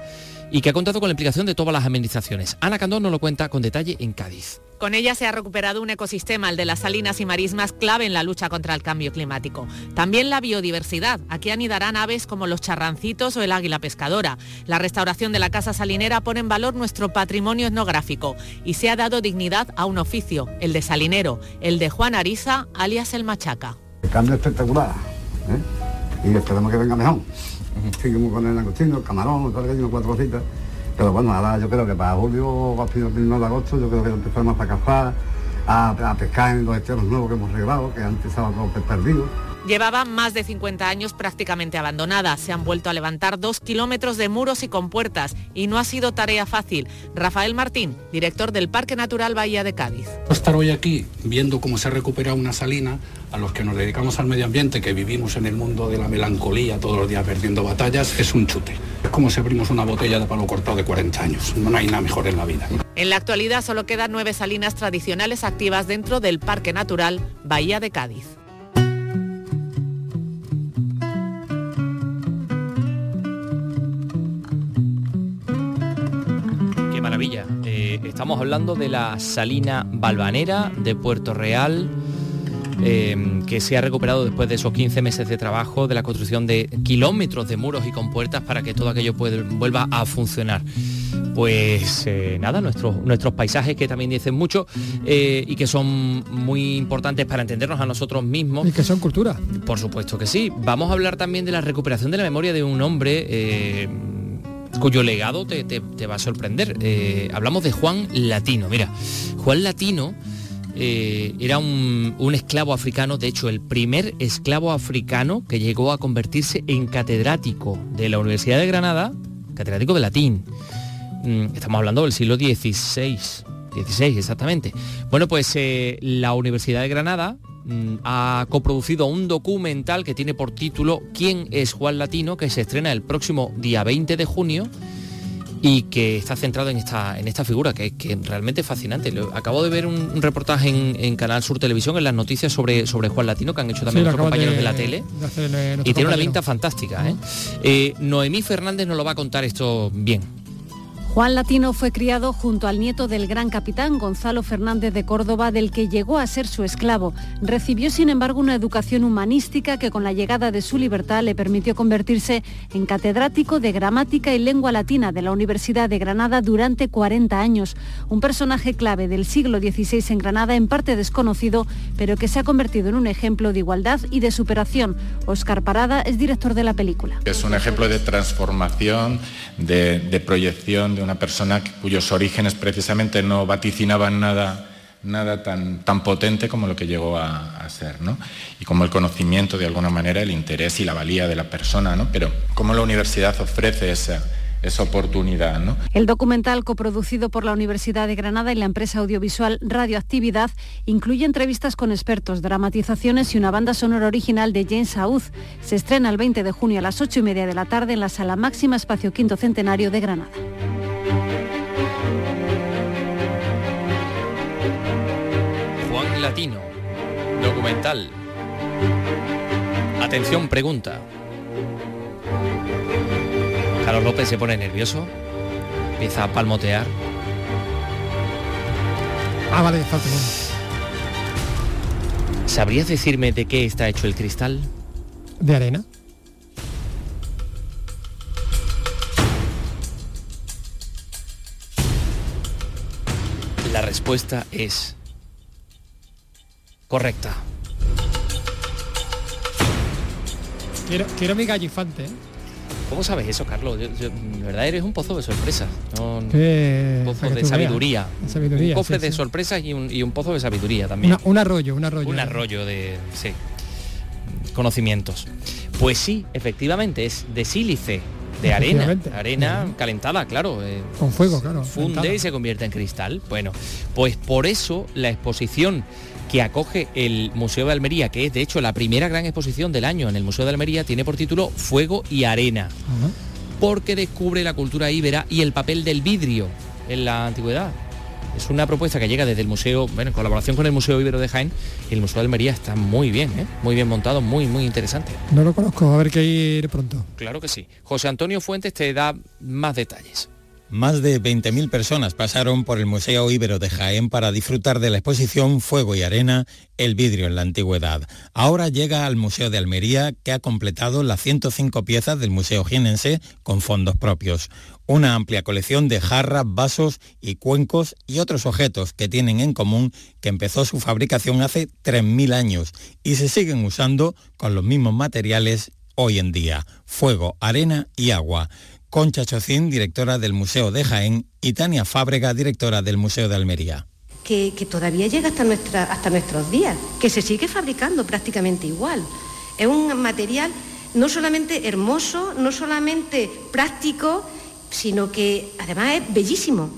y que ha contado con la implicación de todas las administraciones. Ana Candón nos lo cuenta con detalle en Cádiz. Con ella se ha recuperado un ecosistema, el de las salinas y marismas, clave en la lucha contra el cambio climático. También la biodiversidad. Aquí anidarán aves como los charrancitos o el águila pescadora. La restauración de la casa salinera pone en valor nuestro patrimonio etnográfico y se ha dado dignidad a un oficio, el de salinero, el de Juan Arisa, alias el Machaca. El cambio espectacular ¿eh? y esperamos que venga mejor. Seguimos con el langostino, camarón, cuatro cositas pero bueno, ahora yo creo que para julio, a finales de agosto, yo creo que empezamos a cazar, a, pescar en los esteros nuevos que hemos regalado, que antes estaba todo perdido. Llevaba más de 50 años prácticamente abandonada. Se han vuelto a levantar dos kilómetros de muros y compuertas y no ha sido tarea fácil. Rafael Martín, director del Parque Natural Bahía de Cádiz. Estar hoy aquí viendo cómo se recupera una salina, a los que nos dedicamos al medio ambiente, que vivimos en el mundo de la melancolía todos los días perdiendo batallas, es un chute. Es como si abrimos una botella de palo cortado de 40 años. No hay nada mejor en la vida. En la actualidad solo quedan nueve salinas tradicionales activas dentro del Parque Natural Bahía de Cádiz. Maravilla. Eh, estamos hablando de la Salina Balvanera de Puerto Real. eh, que se ha recuperado después de esos 15 meses de trabajo, de la construcción de kilómetros de muros y compuertas para que todo aquello vuelva a funcionar. Pues eh, nada, nuestros, nuestros paisajes que también dicen mucho eh, y que son muy importantes para entendernos a nosotros mismos. Y que son cultura. Por supuesto que sí. Vamos a hablar también de la recuperación de la memoria de un hombre cuyo legado te, te- te va a sorprender. Eh, hablamos de Juan Latino. Mira, Juan Latino eh, era un, un esclavo africano, de hecho el primer esclavo africano que llegó a convertirse en catedrático de la Universidad de Granada, catedrático de latín. Mm, Estamos hablando del siglo XVI. 16, exactamente. Bueno, pues eh, la Universidad de Granada ha coproducido un documental que tiene por título ¿Quién es Juan Latino? que se estrena el próximo día 20 de junio y que está centrado en esta, en esta figura, que, que realmente es fascinante. Acabo de ver un, un reportaje en, en Canal Sur Televisión, en las noticias sobre, sobre Juan Latino, que han hecho también Sí, nuestros compañeros de- de, la tele. de eh, Y tiene una pinta fantástica. ¿eh? Eh, Noemí Fernández nos lo va a contar esto bien. Juan Latino fue criado junto al nieto del gran capitán Gonzalo Fernández de Córdoba, del que llegó a ser su esclavo. Recibió, sin embargo, una educación humanística que con la llegada de su libertad le permitió convertirse en catedrático de gramática y lengua latina de la Universidad de Granada durante 40 años. Un personaje clave del siglo XVI en Granada, en parte desconocido, pero que se ha convertido en un ejemplo de igualdad y de superación. Óscar Parada es director de la película. Es un ejemplo de transformación, de, de proyección de una persona cuyos orígenes precisamente no vaticinaban nada, nada tan, tan potente como lo que llegó a, ser, ¿no? Y como el conocimiento, de alguna manera, el interés y la valía de la persona, ¿no? Pero cómo la universidad ofrece esa, esa oportunidad, ¿no? El documental coproducido por la Universidad de Granada y la empresa audiovisual Radioactividad incluye entrevistas con expertos, dramatizaciones y una banda sonora original de James Auz. Se estrena el 20 de junio a las 8 y media de la tarde en la sala máxima Espacio Quinto Centenario de Granada. Documental. Atención, pregunta. Carlos López se pone nervioso, empieza a palmotear. Ah, vale, falta. ¿Sabrías decirme de qué está hecho el cristal? De arena. La respuesta es correcta. Quiero, quiero mi gallifante. ¿eh? ¿Cómo sabes eso, Carlos? Yo- yo- de verdad eres un pozo de sorpresas. no- un pozo de sabiduría. Sabiduría, Un cofre sí, de sí. sorpresas y un, y un pozo de sabiduría también. Una- un arroyo, un arroyo. Un arroyo de sí, conocimientos. Pues sí, efectivamente, es de sílice, de arena. Arena calentada, claro. eh, Con fuego, claro. funde calentada. y se convierte en cristal. Bueno, pues por eso la exposición que acoge el Museo de Almería, que es de hecho la primera gran exposición del año en el Museo de Almería, tiene por título Fuego y Arena, porque descubre la cultura íbera y el papel del vidrio en la antigüedad. Es una propuesta que llega desde el museo, bueno, en colaboración con el Museo Ibero de Jaén, y el Museo de Almería está muy bien, ¿eh? muy bien montado, muy, muy interesante. No lo conozco, a ver que ir pronto. Claro que sí. José Antonio Fuentes te da más detalles. Más de 20.000 personas pasaron por el Museo Ibero de Jaén para disfrutar de la exposición Fuego y Arena, el vidrio en la antigüedad. Ahora llega al Museo de Almería, que ha completado las 105 piezas del Museo Jienense con fondos propios. Una amplia colección de jarras, vasos y cuencos y otros objetos que tienen en común que empezó su fabricación hace 3.000 años y se siguen usando con los mismos materiales hoy en día, fuego, arena y agua. Concha Chocín, directora del Museo de Jaén, y Tania Fábrega, directora del Museo de Almería. que, que todavía llega hasta, nuestra, hasta nuestros días, que se sigue fabricando prácticamente igual. Es un material no solamente hermoso, no solamente práctico, sino que además es bellísimo.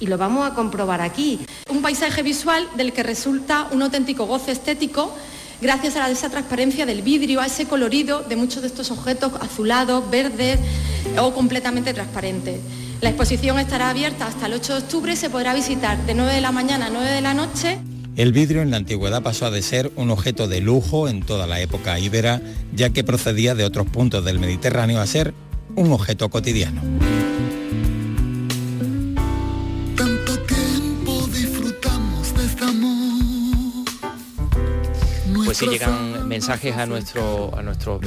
Y lo vamos a comprobar aquí. Un paisaje visual del que resulta un auténtico goce estético gracias a esa transparencia del vidrio, a ese colorido de muchos de estos objetos azulados, verdes o completamente transparentes. La exposición estará abierta hasta el 8 de octubre y se podrá visitar de 9 de la mañana a 9 de la noche. El vidrio en la antigüedad pasó a de ser un objeto de lujo en toda la época íbera, ya que procedía de otros puntos del Mediterráneo a ser un objeto cotidiano. Pues sí llegan mensajes a nuestro a nuestras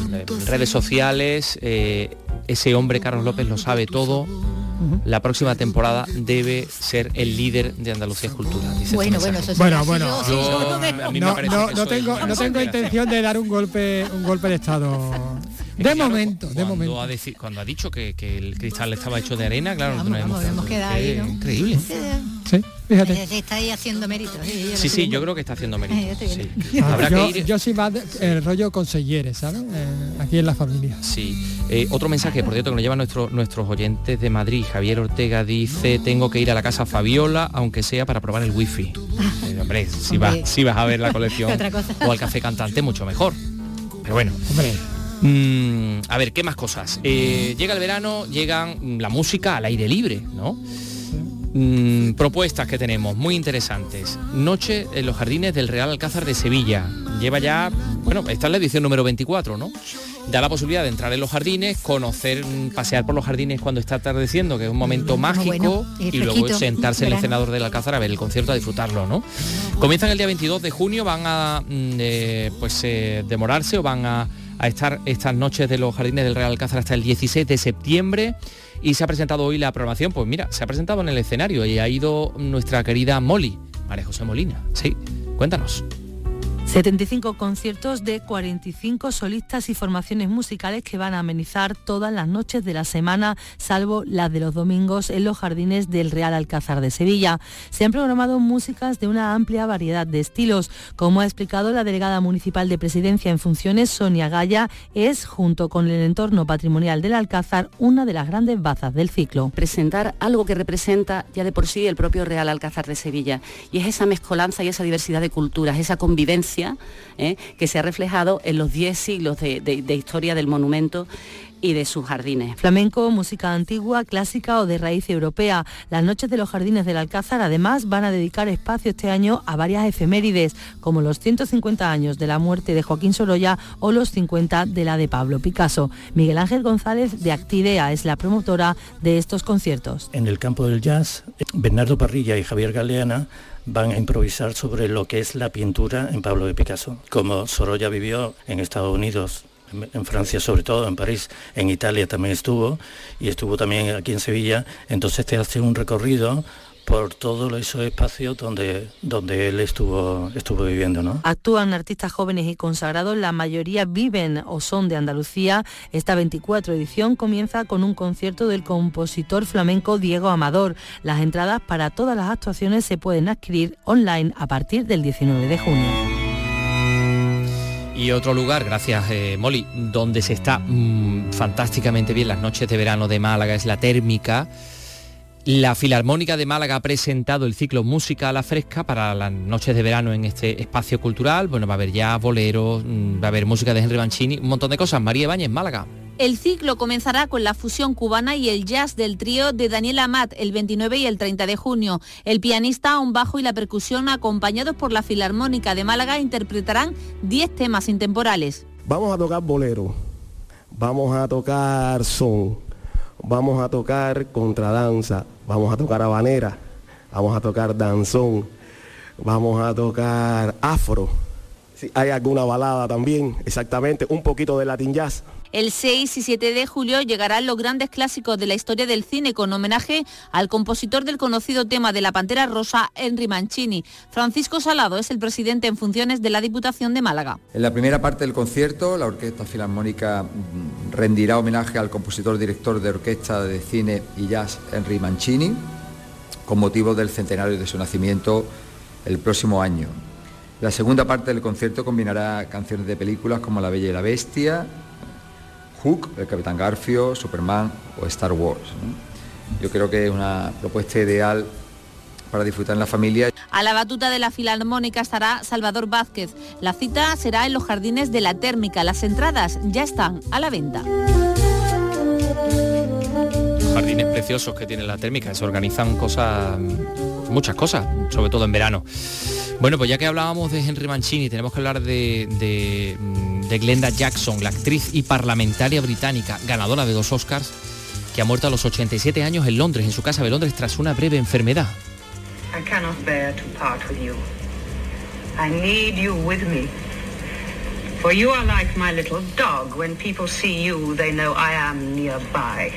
redes sociales. eh, ese hombre Carlos López lo sabe todo. La próxima temporada debe ser el líder de Andalucía Escultura. este Bueno, bueno, eso Bueno, bueno. yo- Yo- yo no me- a mí me No, parece no, tengo, no tengo intención de dar un golpe, un golpe de estado. De momento, de Cuando momento. ha, cuando ha dicho que, que el cristal estaba hecho de arena, claro, Vamos, no vamos, hemos quedado ahí, ¿no? increíble. Sí, fíjate. Está ahí haciendo méritos. ¿eh? Yo Sí, estoy sí, yo creo que está haciendo mérito. <laughs> yo estoy sí. Habrá yo, que ir. yo soy más el rollo consejeres, ¿sabes? Eh, aquí en la familia. Sí. Eh, otro mensaje, por cierto, que nos llevan nuestro- nuestros oyentes de Madrid. Javier Ortega dice, tengo que ir a la casa Fabiola, aunque sea para probar el wifi. Eh, hombre, si Hombre. vas, si vas a ver la colección <laughs> Otra cosa. o al café cantante, mucho mejor. Pero bueno. Hombre. Mm, a ver, ¿qué más cosas? Eh, llega el verano, llegan la música al aire libre, ¿no? Mm, propuestas que tenemos, muy interesantes. Noche en los jardines del Real Alcázar de Sevilla. Lleva ya, bueno, esta es la edición número 24, ¿no? Da la posibilidad de entrar en los jardines, conocer, mm, pasear por los jardines cuando está atardeciendo, que es un momento mágico, bueno, y y luego sentarse en el cenador del Alcázar a ver el concierto, a disfrutarlo, ¿no? Comienzan el día 22 de junio, van a eh, pues eh, demorarse o van a, a estar estas noches de los jardines del Real Alcázar hasta el 16 de septiembre y se ha presentado hoy la programación, pues mira, se ha presentado en el escenario y ha ido nuestra querida Molly, María José Molina. Sí, cuéntanos. 75 conciertos de 45 solistas y formaciones musicales que van a amenizar todas las noches de la semana, salvo las de los domingos en los jardines del Real Alcázar de Sevilla. Se han programado músicas de una amplia variedad de estilos. Como ha explicado la delegada municipal de presidencia en funciones, Sonia Gaya, es, junto con el entorno patrimonial del Alcázar, una de las grandes bazas del ciclo. presentar algo que representa ya de por sí el propio Real Alcázar de Sevilla. Y es esa mezcolanza y esa diversidad de culturas, esa convivencia ¿eh? que se ha reflejado en los 10 siglos de, de- de historia del monumento y de sus jardines. Flamenco, música antigua, clásica o de raíz europea. Las noches de los jardines del Alcázar además van a dedicar espacio este año a varias efemérides, como los 150 años de la muerte de Joaquín Sorolla o los 50 de la de Pablo Picasso. Miguel Ángel González de Actidea es la promotora de estos conciertos. En el campo del jazz, Bernardo Parrilla y Javier Galeana van a improvisar sobre lo que es la pintura en Pablo de Picasso. Como Sorolla vivió en Estados Unidos, en- Francia sobre todo, en París, en Italia también estuvo y estuvo también aquí en Sevilla, entonces te hace un recorrido por todos esos espacios donde, donde él estuvo, estuvo viviendo. ¿no? Actúan artistas jóvenes y consagrados, la mayoría viven o son de Andalucía. Esta 24 edición comienza con un concierto del compositor flamenco Diego Amador. Las entradas para todas las actuaciones se pueden adquirir online a partir del 19 de junio. Y otro lugar, gracias eh, Molly, donde se está mm, fantásticamente bien las noches de verano de Málaga es la térmica. La Filarmónica de Málaga ha presentado el ciclo Música a la Fresca para las noches de verano en este espacio cultural. Bueno, va a haber ya boleros, mm, va a haber música de Henry Mancini, un montón de cosas. María Ibáñez, Málaga. El ciclo comenzará con la fusión cubana y el jazz del trío de Daniel Amat el 29 y el 30 de junio. El pianista, un bajo y la percusión acompañados por la Filarmónica de Málaga interpretarán 10 temas intemporales. Vamos a tocar bolero, vamos a tocar son, vamos a tocar contradanza, vamos a tocar habanera, vamos a tocar danzón, vamos a tocar afro. Si hay alguna balada también, exactamente, un poquito de latin jazz. El 6 y 7 de julio llegarán los grandes clásicos de la historia del cine con homenaje al compositor del conocido tema de la Pantera Rosa, Henry Mancini. Francisco Salado es el presidente en funciones de la Diputación de Málaga. En la primera parte del concierto, la Orquesta Filarmónica mm, rendirá homenaje al compositor director de orquesta de cine y jazz Henry Mancini, con motivo del centenario de su nacimiento el próximo año. La segunda parte del concierto combinará canciones de películas como La Bella y la Bestia, Hook, El Capitán Garfio, Superman o Star Wars. Yo creo que es una propuesta ideal para disfrutar en la familia. A la batuta de la Filarmónica estará Salvador Vázquez. La cita será en los jardines de la Térmica. Las entradas ya están a la venta. jardines preciosos que tiene la térmica, se organizan cosas, muchas cosas, sobre todo en verano. Bueno, pues ya que hablábamos de Henry Mancini, tenemos que hablar de, de, de Glenda Jackson, la actriz y parlamentaria británica, ganadora de dos Oscars, que ha muerto a los 87 años en Londres, en su casa de Londres, tras una breve enfermedad. I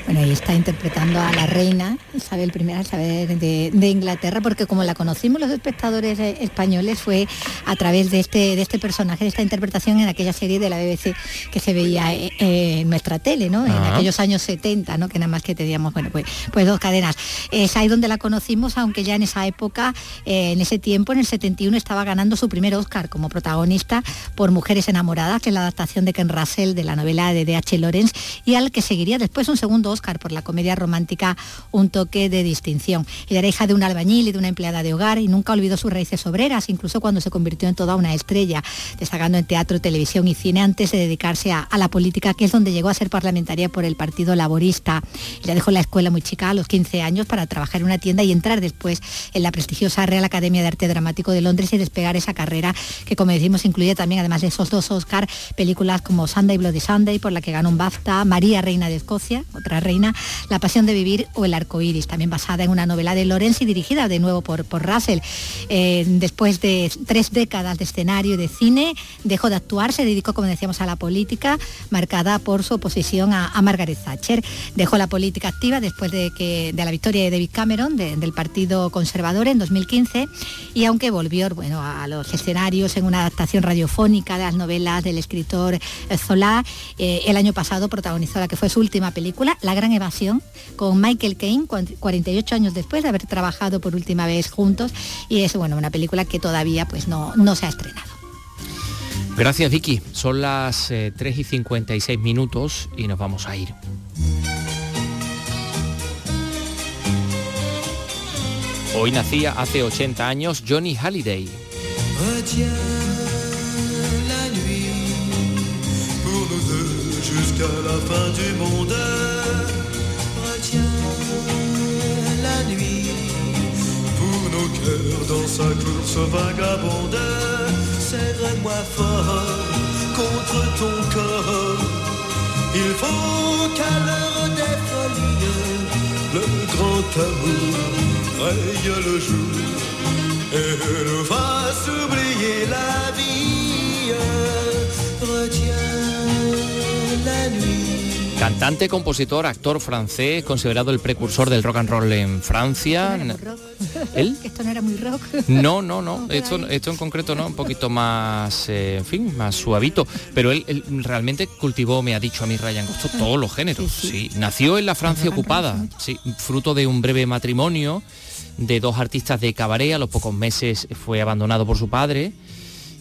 Bueno, y está interpretando a la reina Isabel I, Isabel de, de Inglaterra, porque como la conocimos los espectadores eh, españoles fue a través de este, de este personaje, de esta interpretación en aquella serie de la BBC que se veía eh, eh, en nuestra tele, ¿no? En Ah. aquellos años 70, ¿no? Que nada más que teníamos, bueno, pues, pues dos cadenas. Es ahí donde la conocimos, aunque ya en esa época, eh, en ese tiempo, en el 71, estaba ganando su primer Oscar como protagonista por Mujeres enamoradas, que es la adaptación de Ken Russell de la novela de D.H. Lawrence, y al que seguiría después un segundo Oscar por la comedia romántica Un toque de distinción. Ella era hija de un albañil y de una empleada de hogar y nunca olvidó sus raíces obreras, incluso cuando se convirtió en toda una estrella, destacando en teatro, televisión y cine antes de dedicarse a, a la política, que es donde llegó a ser parlamentaria por el Partido Laborista. Ella dejó la escuela muy chica a los 15 años para trabajar en una tienda y entrar después en la prestigiosa Real Academia de Arte Dramático de Londres y despegar esa carrera que, como decimos, incluye también, además de esos dos Oscar, películas como Sunday Bloody Sunday, por la que ganó un BAFTA, María, Reina de Escocia, otra reina, La Pasión de Vivir o El Arco Iris, también basada en una novela de y dirigida de nuevo por, por Russell. Eh, después de tres décadas de escenario y de cine, dejó de actuar, se dedicó, como decíamos, a la política, marcada por su oposición a, Margaret Thatcher. Dejó la política activa después de, que, de la victoria de David Cameron de- del Partido Conservador en 2015 y aunque volvió bueno, a los escenarios en una adaptación radiofónica de las novelas del escritor eh, Zola, eh, el año pasado protagonizó la que fue su última película, La Gran Evasión, con Michael Caine, cuan- 48 años después de haber trabajado por última vez juntos y es bueno, una película que todavía pues, no, no se ha estrenado. Gracias Vicky, son las eh, 3 y 56 minutos y nos vamos a ir. Hoy nacía hace 80 años Johnny Halliday. Jusqu'à la fin du monde. Retiens la nuit pour nos cœurs dans sa course vagabonde. Serre-moi fort contre ton corps. Il faut qu'à l'heure des folies, le grand amour raye le jour et nous fasse oublier la vie. Retiens. Cantante, compositor, actor francés, considerado el precursor del rock and roll en Francia. ¿Él? Que <laughs> esto no era muy rock. No, no, no. Esto, esto en concreto no, un poquito más, eh, en fin, más suavito. Pero él, él realmente cultivó, me ha dicho a mí Ryan Gosto, todos los géneros. Sí, Nació en la Francia ocupada, sí, fruto de un breve matrimonio de dos artistas de cabaret. A los pocos meses fue abandonado por su padre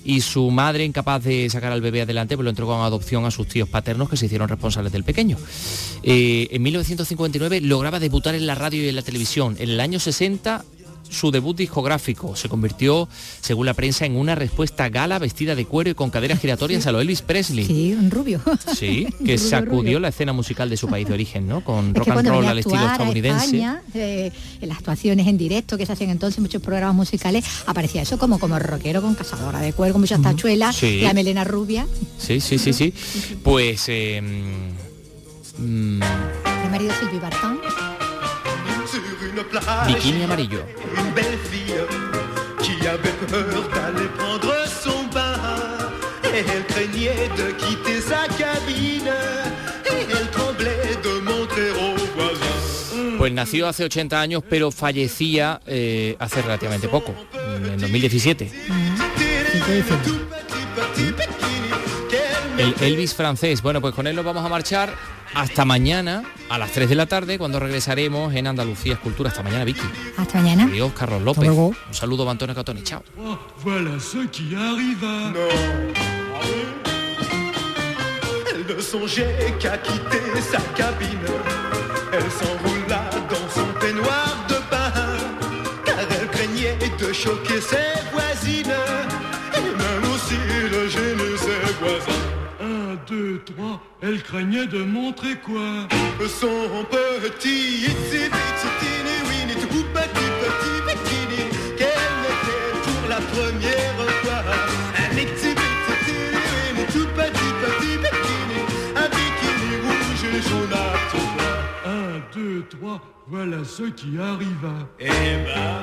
y su madre, incapaz de sacar al bebé adelante, pues lo entregó en adopción a sus tíos paternos que se hicieron responsables del pequeño. Eh, en 1959 lograba debutar en la radio y en la televisión. En el año 60 su debut discográfico se convirtió, según la prensa, en una respuesta gala vestida de cuero y con caderas giratorias a lo Elvis Presley. Sí, un rubio. Sí, <laughs> que Rubio, sacudió rubio. la escena musical de su país de origen, ¿no? Con Es rock and roll al estilo estadounidense. España, eh, en las actuaciones en directo que se hacían entonces en muchos programas musicales, aparecía eso como como rockero con cazadora de cuero, con muchas tachuelas, Sí. la melena rubia, Sí, sí, sí, sí. <laughs> Pues eh, mm, mi marido Silvi Bartón. Bikini amarillo. Pues nació hace 80 años, pero fallecía eh, hace relativamente poco, en 2017. El Elvis francés. Bueno, pues con él nos vamos a marchar hasta mañana a las 3 de la tarde cuando regresaremos en Andalucía Escultura. Hasta mañana, Vicky. Hasta mañana. Adiós, Carlos López. luego. Un saludo a Antonio Catoni. Chao. Voilà ce qui arriva. Elle ne songeait qu'à quitter sa cabine. Elle s'enroula dans son peignoir de bain. Car elle craignait de choquer ses voisines. Et même aussi de gêner ses voisins. Deux, trois, elle craignait de montrer quoi Son petit petit petit qu'elle mettait pour la première fois. Un teeny weeny tout petit petit bikini, un bikini rouge et jaune à tout. Un, deux, trois, voilà ce qui arriva. Eh ben,